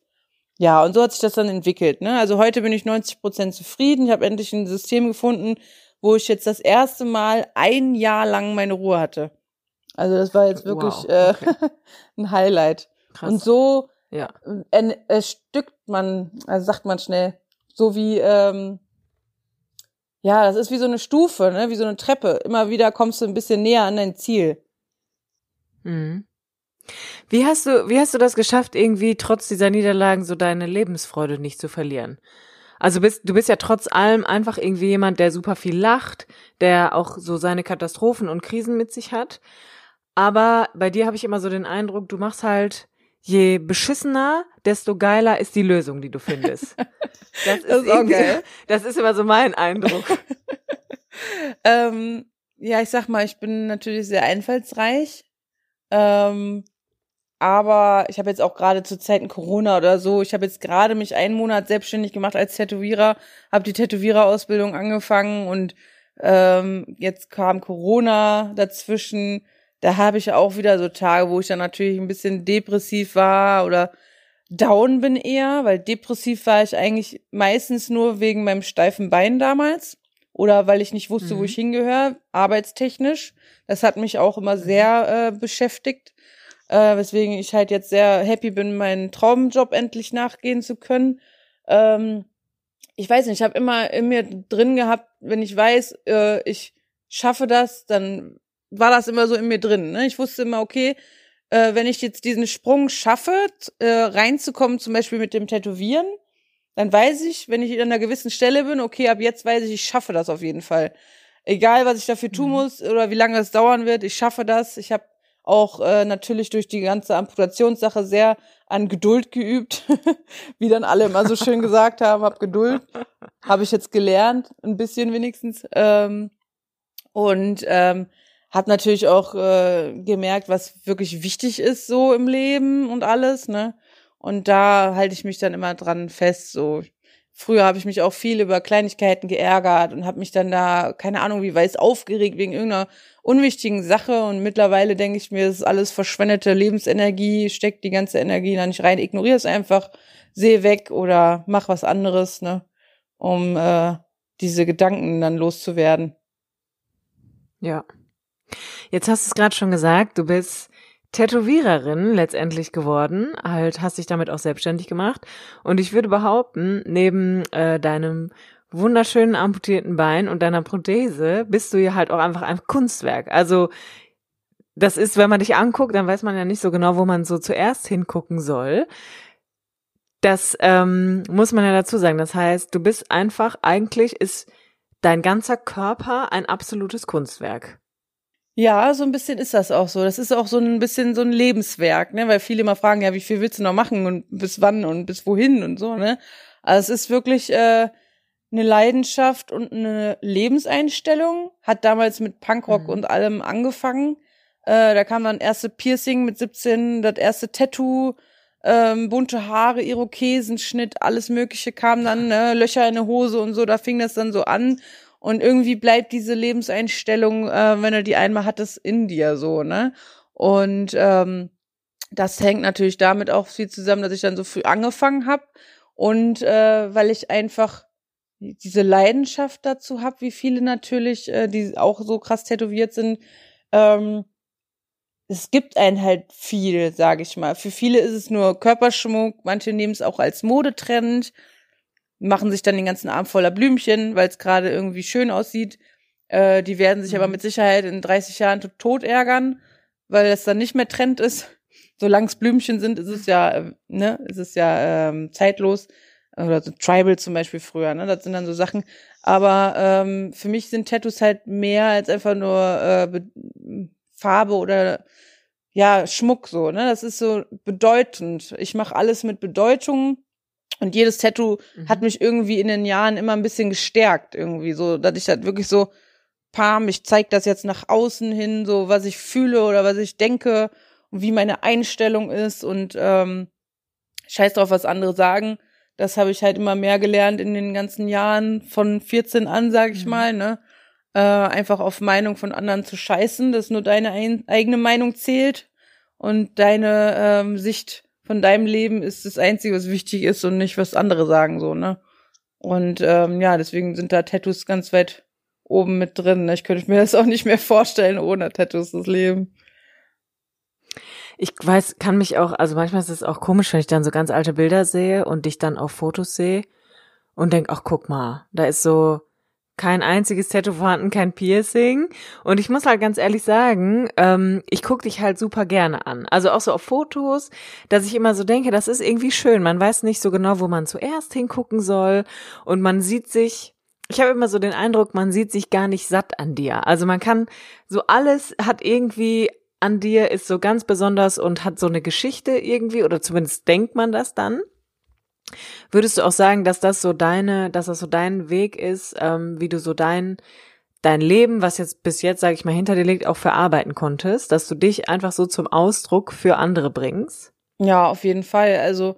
Ja, und so hat sich das dann entwickelt. Ne? Also heute bin ich 90 Prozent zufrieden. Ich habe endlich ein System gefunden, wo ich jetzt das erste Mal ein Jahr lang meine Ruhe hatte. Also das war jetzt wirklich wow, äh, okay. äh, ein Highlight. Krass. Und so ja. äh, äh, stückt man, also sagt man schnell, so wie ähm, ja, das ist wie so eine Stufe, ne? wie so eine Treppe. Immer wieder kommst du ein bisschen näher an dein Ziel. Mhm. Wie hast du, wie hast du das geschafft, irgendwie trotz dieser Niederlagen so deine Lebensfreude nicht zu verlieren? Also bist, du bist ja trotz allem einfach irgendwie jemand, der super viel lacht, der auch so seine Katastrophen und Krisen mit sich hat. Aber bei dir habe ich immer so den Eindruck, du machst halt je beschissener, desto geiler ist die Lösung, die du findest. Das ist, das ist auch geil. Das ist immer so mein Eindruck. ähm, ja, ich sag mal, ich bin natürlich sehr einfallsreich. Ähm, aber ich habe jetzt auch gerade zu Zeiten Corona oder so, ich habe jetzt gerade mich einen Monat selbstständig gemacht als Tätowierer, habe die Tätowiererausbildung angefangen und ähm, jetzt kam Corona dazwischen. Da habe ich auch wieder so Tage, wo ich dann natürlich ein bisschen depressiv war oder down bin eher, weil depressiv war ich eigentlich meistens nur wegen meinem steifen Bein damals oder weil ich nicht wusste, mhm. wo ich hingehöre, arbeitstechnisch. Das hat mich auch immer sehr äh, beschäftigt, äh, weswegen ich halt jetzt sehr happy bin, meinen Traumjob endlich nachgehen zu können. Ähm, ich weiß nicht, ich habe immer in mir drin gehabt, wenn ich weiß, äh, ich schaffe das, dann war das immer so in mir drin. Ne? Ich wusste immer, okay, äh, wenn ich jetzt diesen Sprung schaffe, äh, reinzukommen, zum Beispiel mit dem Tätowieren, dann weiß ich, wenn ich an einer gewissen Stelle bin, okay, ab jetzt weiß ich, ich schaffe das auf jeden Fall. Egal, was ich dafür tun mhm. muss oder wie lange es dauern wird, ich schaffe das. Ich habe auch äh, natürlich durch die ganze Amputationssache sehr an Geduld geübt, wie dann alle immer so schön gesagt haben, hab Geduld, habe ich jetzt gelernt, ein bisschen wenigstens. Ähm, und ähm, hab natürlich auch äh, gemerkt, was wirklich wichtig ist so im Leben und alles, ne? Und da halte ich mich dann immer dran fest. So früher habe ich mich auch viel über Kleinigkeiten geärgert und habe mich dann da keine Ahnung wie weiß aufgeregt wegen irgendeiner unwichtigen Sache. Und mittlerweile denke ich mir, das ist alles verschwendete Lebensenergie, steckt die ganze Energie da nicht rein, ignoriere es einfach, sehe weg oder mach was anderes, ne? Um äh, diese Gedanken dann loszuwerden. Ja, Jetzt hast du es gerade schon gesagt, du bist Tätowiererin letztendlich geworden, halt hast dich damit auch selbstständig gemacht. Und ich würde behaupten, neben äh, deinem wunderschönen amputierten Bein und deiner Prothese bist du ja halt auch einfach ein Kunstwerk. Also das ist, wenn man dich anguckt, dann weiß man ja nicht so genau, wo man so zuerst hingucken soll. Das ähm, muss man ja dazu sagen. Das heißt, du bist einfach, eigentlich ist dein ganzer Körper ein absolutes Kunstwerk. Ja, so ein bisschen ist das auch so. Das ist auch so ein bisschen so ein Lebenswerk, ne? Weil viele immer fragen, ja, wie viel willst du noch machen und bis wann und bis wohin und so, ne? Also es ist wirklich äh, eine Leidenschaft und eine Lebenseinstellung. Hat damals mit Punkrock mhm. und allem angefangen. Äh, da kam dann erste Piercing mit 17, das erste Tattoo, ähm, bunte Haare, Irokesenschnitt, alles Mögliche kam dann, ne? Löcher in der Hose und so. Da fing das dann so an. Und irgendwie bleibt diese Lebenseinstellung, äh, wenn du die einmal hattest, in dir so, ne? Und ähm, das hängt natürlich damit auch viel zusammen, dass ich dann so früh angefangen habe und äh, weil ich einfach diese Leidenschaft dazu habe, wie viele natürlich, äh, die auch so krass tätowiert sind, ähm, es gibt einen halt viel, sage ich mal. Für viele ist es nur Körperschmuck, manche nehmen es auch als Modetrend, machen sich dann den ganzen Arm voller Blümchen, weil es gerade irgendwie schön aussieht. Äh, die werden sich mhm. aber mit Sicherheit in 30 Jahren tot ärgern, weil es dann nicht mehr Trend ist. Solange es Blümchen sind, ist es ja, äh, ne, ist es ja ähm, zeitlos. Oder so Tribal zum Beispiel früher, ne? Das sind dann so Sachen. Aber ähm, für mich sind Tattoos halt mehr als einfach nur äh, Farbe oder ja, Schmuck so, ne? Das ist so bedeutend. Ich mache alles mit Bedeutung und jedes Tattoo mhm. hat mich irgendwie in den Jahren immer ein bisschen gestärkt irgendwie so, dass ich halt wirklich so pam, ich zeig das jetzt nach außen hin, so was ich fühle oder was ich denke und wie meine Einstellung ist und ähm, scheiß drauf, was andere sagen. Das habe ich halt immer mehr gelernt in den ganzen Jahren von 14 an, sag ich mhm. mal, ne? Äh, einfach auf Meinung von anderen zu scheißen, dass nur deine ein eigene Meinung zählt und deine ähm, Sicht von deinem Leben ist das Einzige, was wichtig ist und nicht, was andere sagen, so, ne? Und ähm, ja, deswegen sind da Tattoos ganz weit oben mit drin. Ne? Ich könnte mir das auch nicht mehr vorstellen, ohne Tattoos das Leben. Ich weiß, kann mich auch, also manchmal ist es auch komisch, wenn ich dann so ganz alte Bilder sehe und dich dann auf Fotos sehe und denk, ach guck mal, da ist so kein einziges Tattoo vorhanden, kein Piercing. Und ich muss halt ganz ehrlich sagen, ähm, ich guck dich halt super gerne an. Also auch so auf Fotos, dass ich immer so denke, das ist irgendwie schön. Man weiß nicht so genau, wo man zuerst hingucken soll. Und man sieht sich, ich habe immer so den Eindruck, man sieht sich gar nicht satt an dir. Also man kann so alles hat irgendwie an dir ist so ganz besonders und hat so eine Geschichte irgendwie oder zumindest denkt man das dann. Würdest du auch sagen, dass das so deine, dass das so dein Weg ist, ähm, wie du so dein dein Leben, was jetzt bis jetzt, sage ich mal, hinter dir liegt, auch verarbeiten konntest, dass du dich einfach so zum Ausdruck für andere bringst? Ja, auf jeden Fall. Also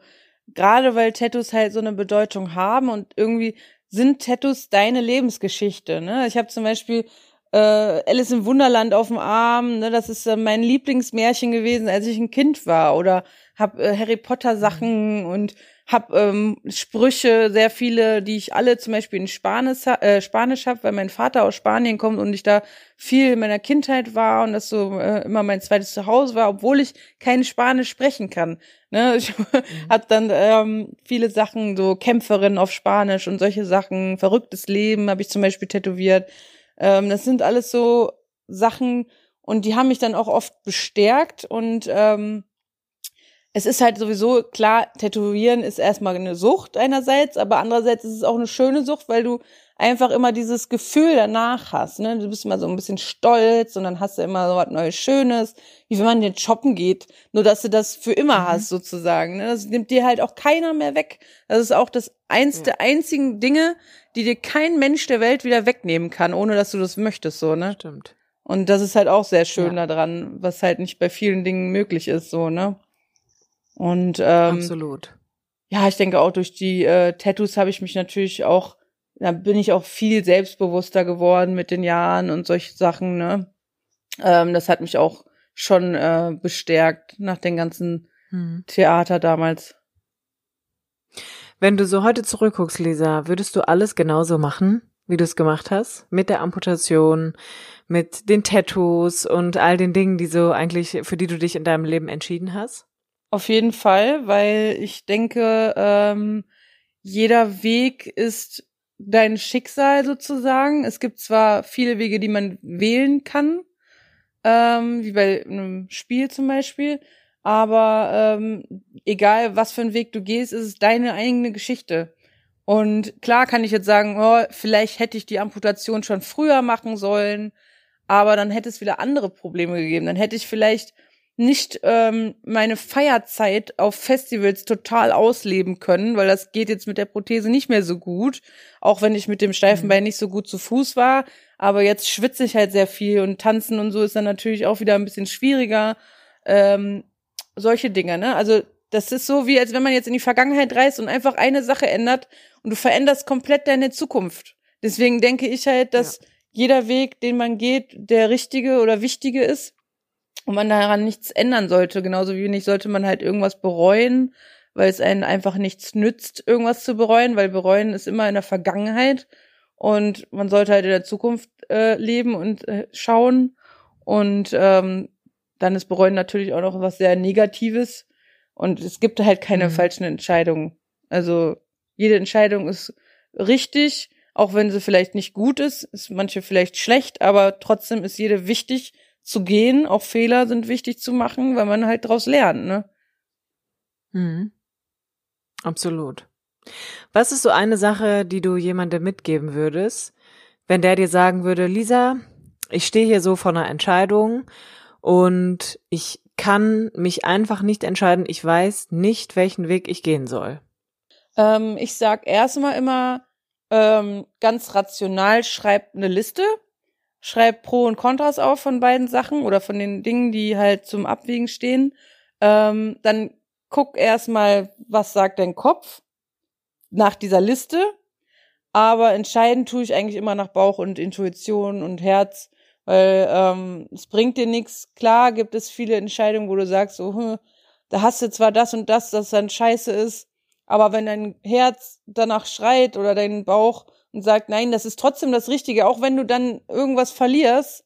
gerade weil Tattoos halt so eine Bedeutung haben und irgendwie sind Tattoos deine Lebensgeschichte. Ne? Ich habe zum Beispiel äh, Alice im Wunderland auf dem Arm. Ne? Das ist äh, mein Lieblingsmärchen gewesen, als ich ein Kind war. Oder hab äh, Harry Potter Sachen und hab ähm, Sprüche, sehr viele, die ich alle zum Beispiel in Spanisch, äh, Spanisch habe, weil mein Vater aus Spanien kommt und ich da viel in meiner Kindheit war und das so äh, immer mein zweites Zuhause war, obwohl ich kein Spanisch sprechen kann. Ne? Ich mhm. hab dann ähm, viele Sachen, so Kämpferin auf Spanisch und solche Sachen, verrücktes Leben habe ich zum Beispiel tätowiert. Ähm, das sind alles so Sachen und die haben mich dann auch oft bestärkt und ähm, es ist halt sowieso klar, Tätowieren ist erstmal eine Sucht einerseits, aber andererseits ist es auch eine schöne Sucht, weil du einfach immer dieses Gefühl danach hast. Ne? Du bist immer so ein bisschen stolz und dann hast du immer so was Neues Schönes, wie wenn man jetzt shoppen geht. Nur dass du das für immer mhm. hast sozusagen. Ne? Das nimmt dir halt auch keiner mehr weg. Das ist auch das eins der einzigen Dinge, die dir kein Mensch der Welt wieder wegnehmen kann, ohne dass du das möchtest. so ne? Stimmt. Und das ist halt auch sehr schön ja. daran, was halt nicht bei vielen Dingen möglich ist. so ne? Und ähm, absolut. Ja, ich denke auch durch die äh, Tattoos habe ich mich natürlich auch, da bin ich auch viel selbstbewusster geworden mit den Jahren und solche Sachen. Ne, ähm, das hat mich auch schon äh, bestärkt nach den ganzen hm. Theater damals. Wenn du so heute zurückguckst, Lisa, würdest du alles genauso machen, wie du es gemacht hast? Mit der Amputation, mit den Tattoos und all den Dingen, die so eigentlich, für die du dich in deinem Leben entschieden hast? Auf jeden Fall, weil ich denke, ähm, jeder Weg ist dein Schicksal sozusagen. Es gibt zwar viele Wege, die man wählen kann, ähm, wie bei einem Spiel zum Beispiel, aber ähm, egal was für einen Weg du gehst, ist es deine eigene Geschichte. Und klar kann ich jetzt sagen, oh, vielleicht hätte ich die Amputation schon früher machen sollen, aber dann hätte es wieder andere Probleme gegeben. Dann hätte ich vielleicht nicht ähm, meine Feierzeit auf Festivals total ausleben können, weil das geht jetzt mit der Prothese nicht mehr so gut, auch wenn ich mit dem steifen mhm. Bein nicht so gut zu Fuß war. Aber jetzt schwitze ich halt sehr viel und tanzen und so ist dann natürlich auch wieder ein bisschen schwieriger. Ähm, solche Dinge, ne? Also das ist so wie, als wenn man jetzt in die Vergangenheit reist und einfach eine Sache ändert und du veränderst komplett deine Zukunft. Deswegen denke ich halt, dass ja. jeder Weg, den man geht, der richtige oder wichtige ist und man daran nichts ändern sollte. Genauso wie nicht sollte man halt irgendwas bereuen, weil es einen einfach nichts nützt, irgendwas zu bereuen, weil bereuen ist immer in der Vergangenheit und man sollte halt in der Zukunft äh, leben und äh, schauen und ähm, dann ist bereuen natürlich auch noch was sehr Negatives. Und es gibt halt keine mhm. falschen Entscheidungen. Also jede Entscheidung ist richtig, auch wenn sie vielleicht nicht gut ist, ist manche vielleicht schlecht, aber trotzdem ist jede wichtig zu gehen. Auch Fehler sind wichtig zu machen, weil man halt daraus lernt, ne? Mhm. Absolut. Was ist so eine Sache, die du jemandem mitgeben würdest, wenn der dir sagen würde, Lisa, ich stehe hier so vor einer Entscheidung und ich kann mich einfach nicht entscheiden. Ich weiß nicht, welchen Weg ich gehen soll. Ähm, ich sag erstmal immer ähm, ganz rational, schreib eine Liste, schreib Pro und Kontras auf von beiden Sachen oder von den Dingen, die halt zum Abwägen stehen. Ähm, dann guck erstmal, was sagt dein Kopf nach dieser Liste. Aber entscheiden tue ich eigentlich immer nach Bauch und Intuition und Herz, weil ähm, es bringt dir nichts. Klar gibt es viele Entscheidungen, wo du sagst, so, hm, da hast du zwar das und das, das dann scheiße ist, aber wenn dein Herz danach schreit oder dein Bauch und sagt, nein, das ist trotzdem das Richtige, auch wenn du dann irgendwas verlierst,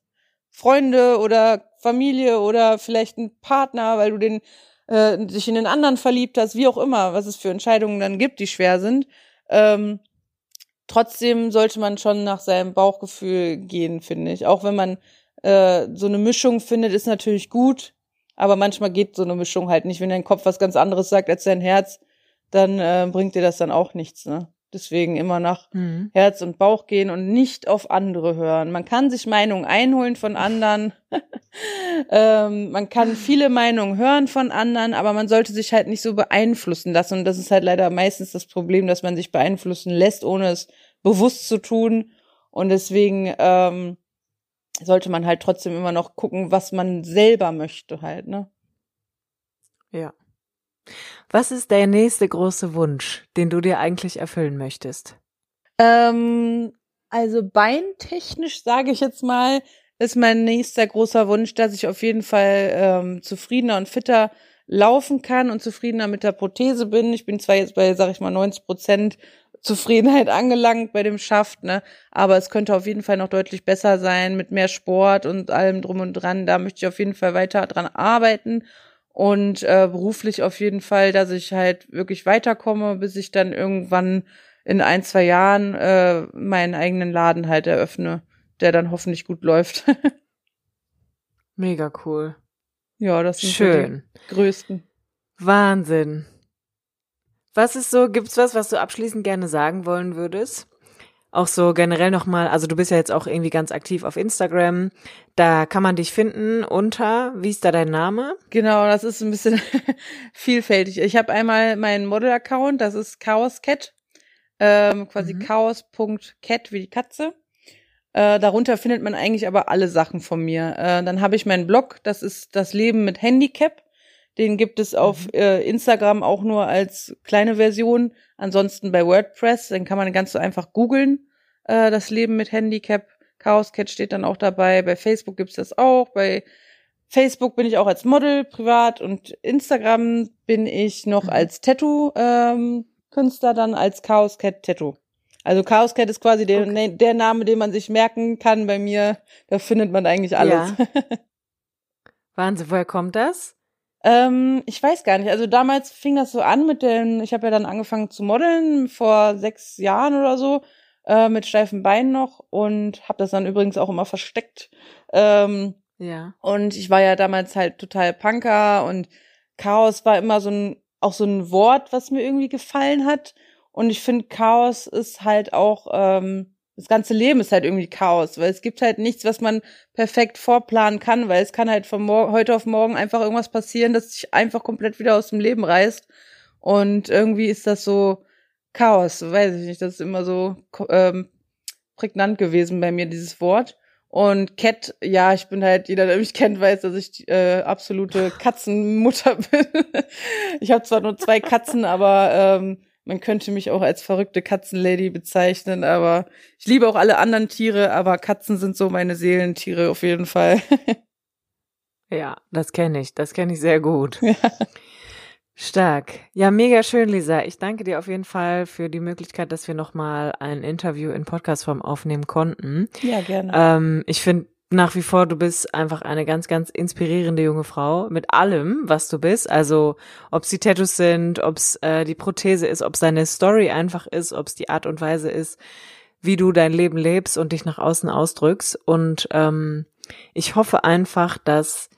Freunde oder Familie oder vielleicht einen Partner, weil du den äh, dich in den anderen verliebt hast, wie auch immer, was es für Entscheidungen dann gibt, die schwer sind. Ähm, trotzdem sollte man schon nach seinem Bauchgefühl gehen, finde ich. Auch wenn man äh, so eine Mischung findet, ist natürlich gut, aber manchmal geht so eine Mischung halt nicht. Wenn dein Kopf was ganz anderes sagt als dein Herz, dann äh, bringt dir das dann auch nichts, ne? Deswegen immer nach mhm. Herz und Bauch gehen und nicht auf andere hören. Man kann sich Meinungen einholen von anderen. ähm, man kann viele Meinungen hören von anderen, aber man sollte sich halt nicht so beeinflussen lassen. Und das ist halt leider meistens das Problem, dass man sich beeinflussen lässt, ohne es bewusst zu tun. Und deswegen ähm, sollte man halt trotzdem immer noch gucken, was man selber möchte halt, ne? Was ist der nächste große Wunsch, den du dir eigentlich erfüllen möchtest? Ähm, also beintechnisch sage ich jetzt mal, ist mein nächster großer Wunsch, dass ich auf jeden Fall ähm, zufriedener und fitter laufen kann und zufriedener mit der Prothese bin. Ich bin zwar jetzt bei, sag ich mal, 90 Prozent Zufriedenheit angelangt bei dem Schaft, ne? Aber es könnte auf jeden Fall noch deutlich besser sein mit mehr Sport und allem drum und dran. Da möchte ich auf jeden Fall weiter dran arbeiten und äh, beruflich auf jeden Fall, dass ich halt wirklich weiterkomme, bis ich dann irgendwann in ein, zwei Jahren äh, meinen eigenen Laden halt eröffne, der dann hoffentlich gut läuft. Mega cool. Ja, das sind Schön. die größten. Wahnsinn. Was ist so, gibt's was, was du abschließend gerne sagen wollen würdest? Auch so generell nochmal, also du bist ja jetzt auch irgendwie ganz aktiv auf Instagram. Da kann man dich finden unter, wie ist da dein Name? Genau, das ist ein bisschen vielfältig. Ich habe einmal meinen Model-Account, das ist ChaosCat, ähm, quasi mhm. chaos.cat wie die Katze. Äh, darunter findet man eigentlich aber alle Sachen von mir. Äh, dann habe ich meinen Blog, das ist das Leben mit Handicap. Den gibt es auf mhm. äh, Instagram auch nur als kleine Version. Ansonsten bei WordPress, den kann man ganz so einfach googeln. Äh, das Leben mit Handicap. Chaos Cat steht dann auch dabei. Bei Facebook gibt's das auch. Bei Facebook bin ich auch als Model privat und Instagram bin ich noch mhm. als Tattoo-Künstler ähm, dann als Chaos Cat Tattoo. Also Chaos Cat ist quasi der, okay. der Name, den man sich merken kann bei mir. Da findet man eigentlich alles. Ja. Wahnsinn, woher kommt das? Ähm, ich weiß gar nicht. Also damals fing das so an mit den, ich habe ja dann angefangen zu modeln vor sechs Jahren oder so, äh, mit steifen Beinen noch und habe das dann übrigens auch immer versteckt. Ähm, ja. Und ich war ja damals halt total Punker und Chaos war immer so ein, auch so ein Wort, was mir irgendwie gefallen hat. Und ich finde, Chaos ist halt auch ähm, das ganze Leben ist halt irgendwie Chaos, weil es gibt halt nichts, was man perfekt vorplanen kann, weil es kann halt von heute auf morgen einfach irgendwas passieren, das sich einfach komplett wieder aus dem Leben reißt. Und irgendwie ist das so Chaos, weiß ich nicht, das ist immer so ähm, prägnant gewesen bei mir, dieses Wort. Und Cat, ja, ich bin halt, jeder, der mich kennt, weiß, dass ich äh, absolute Katzenmutter bin. ich habe zwar nur zwei Katzen, aber ähm, man könnte mich auch als verrückte Katzenlady bezeichnen, aber ich liebe auch alle anderen Tiere, aber Katzen sind so meine Seelentiere auf jeden Fall. ja, das kenne ich, das kenne ich sehr gut. Ja. Stark. Ja, mega schön, Lisa. Ich danke dir auf jeden Fall für die Möglichkeit, dass wir nochmal ein Interview in Podcastform aufnehmen konnten. Ja, gerne. Ähm, ich finde nach wie vor, du bist einfach eine ganz, ganz inspirierende junge Frau mit allem, was du bist. Also ob es die Tattoos sind, ob es äh, die Prothese ist, ob es deine Story einfach ist, ob es die Art und Weise ist, wie du dein Leben lebst und dich nach außen ausdrückst. Und ähm, ich hoffe einfach, dass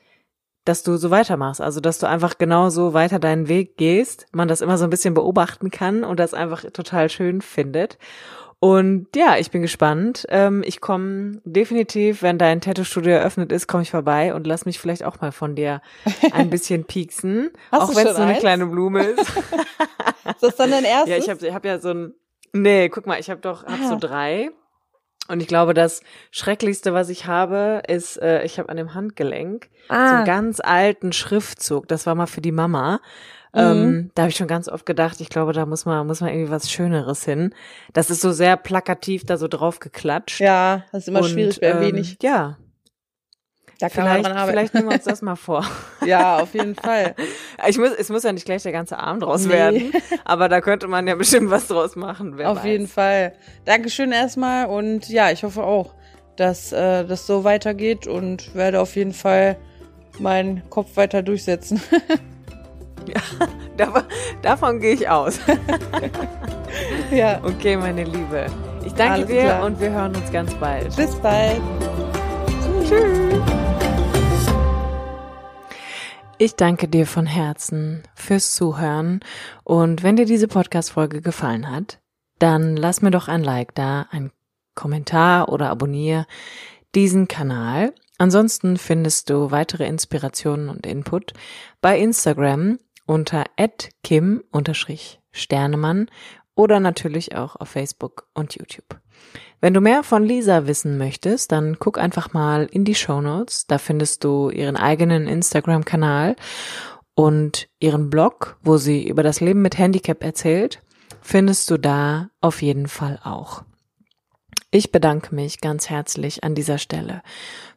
dass du so weitermachst, also dass du einfach genau so weiter deinen Weg gehst, man das immer so ein bisschen beobachten kann und das einfach total schön findet. Und ja, ich bin gespannt. Ähm, ich komme definitiv, wenn dein Tattoo-Studio eröffnet ist, komme ich vorbei und lass mich vielleicht auch mal von dir ein bisschen pieksen. auch wenn es so eine kleine Blume ist. ist das dann dein erstes? Ja, ich habe ich hab ja so ein. Nee, guck mal, ich habe doch hab ah. so drei. Und ich glaube, das Schrecklichste, was ich habe, ist, äh, ich habe an dem Handgelenk ah. so einen ganz alten Schriftzug. Das war mal für die Mama. Mhm. Ähm, da habe ich schon ganz oft gedacht, ich glaube, da muss man, muss man irgendwie was Schöneres hin. Das ist so sehr plakativ da so drauf geklatscht. Ja, das ist immer Und, schwierig bei ähm, wenig. Ja, da kann vielleicht, man dran arbeiten. Vielleicht nehmen wir uns das mal vor. ja, auf jeden Fall. Ich muss, es muss ja nicht gleich der ganze Arm draus nee. werden, aber da könnte man ja bestimmt was draus machen. auf weiß. jeden Fall. Dankeschön erstmal und ja, ich hoffe auch, dass äh, das so weitergeht und werde auf jeden Fall meinen Kopf weiter durchsetzen. Ja, davon, davon gehe ich aus. ja. Okay, meine Liebe. Ich danke Alles dir klar. und wir hören uns ganz bald. Bis bald. Tschüss. Ich danke dir von Herzen fürs Zuhören und wenn dir diese Podcast-Folge gefallen hat, dann lass mir doch ein Like da, ein Kommentar oder abonniere diesen Kanal. Ansonsten findest du weitere Inspirationen und Input bei Instagram unter kim-sternemann oder natürlich auch auf Facebook und YouTube. Wenn du mehr von Lisa wissen möchtest, dann guck einfach mal in die Show Notes. Da findest du ihren eigenen Instagram-Kanal und ihren Blog, wo sie über das Leben mit Handicap erzählt, findest du da auf jeden Fall auch. Ich bedanke mich ganz herzlich an dieser Stelle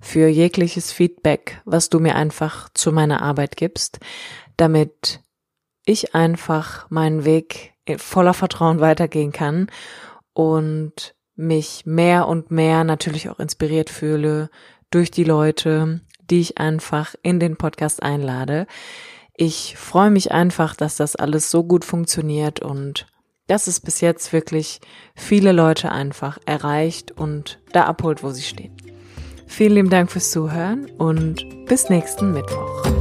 für jegliches Feedback, was du mir einfach zu meiner Arbeit gibst, damit ich einfach meinen Weg voller Vertrauen weitergehen kann und mich mehr und mehr natürlich auch inspiriert fühle durch die Leute, die ich einfach in den Podcast einlade. Ich freue mich einfach, dass das alles so gut funktioniert und dass es bis jetzt wirklich viele Leute einfach erreicht und da abholt, wo sie stehen. Vielen lieben Dank fürs Zuhören und bis nächsten Mittwoch.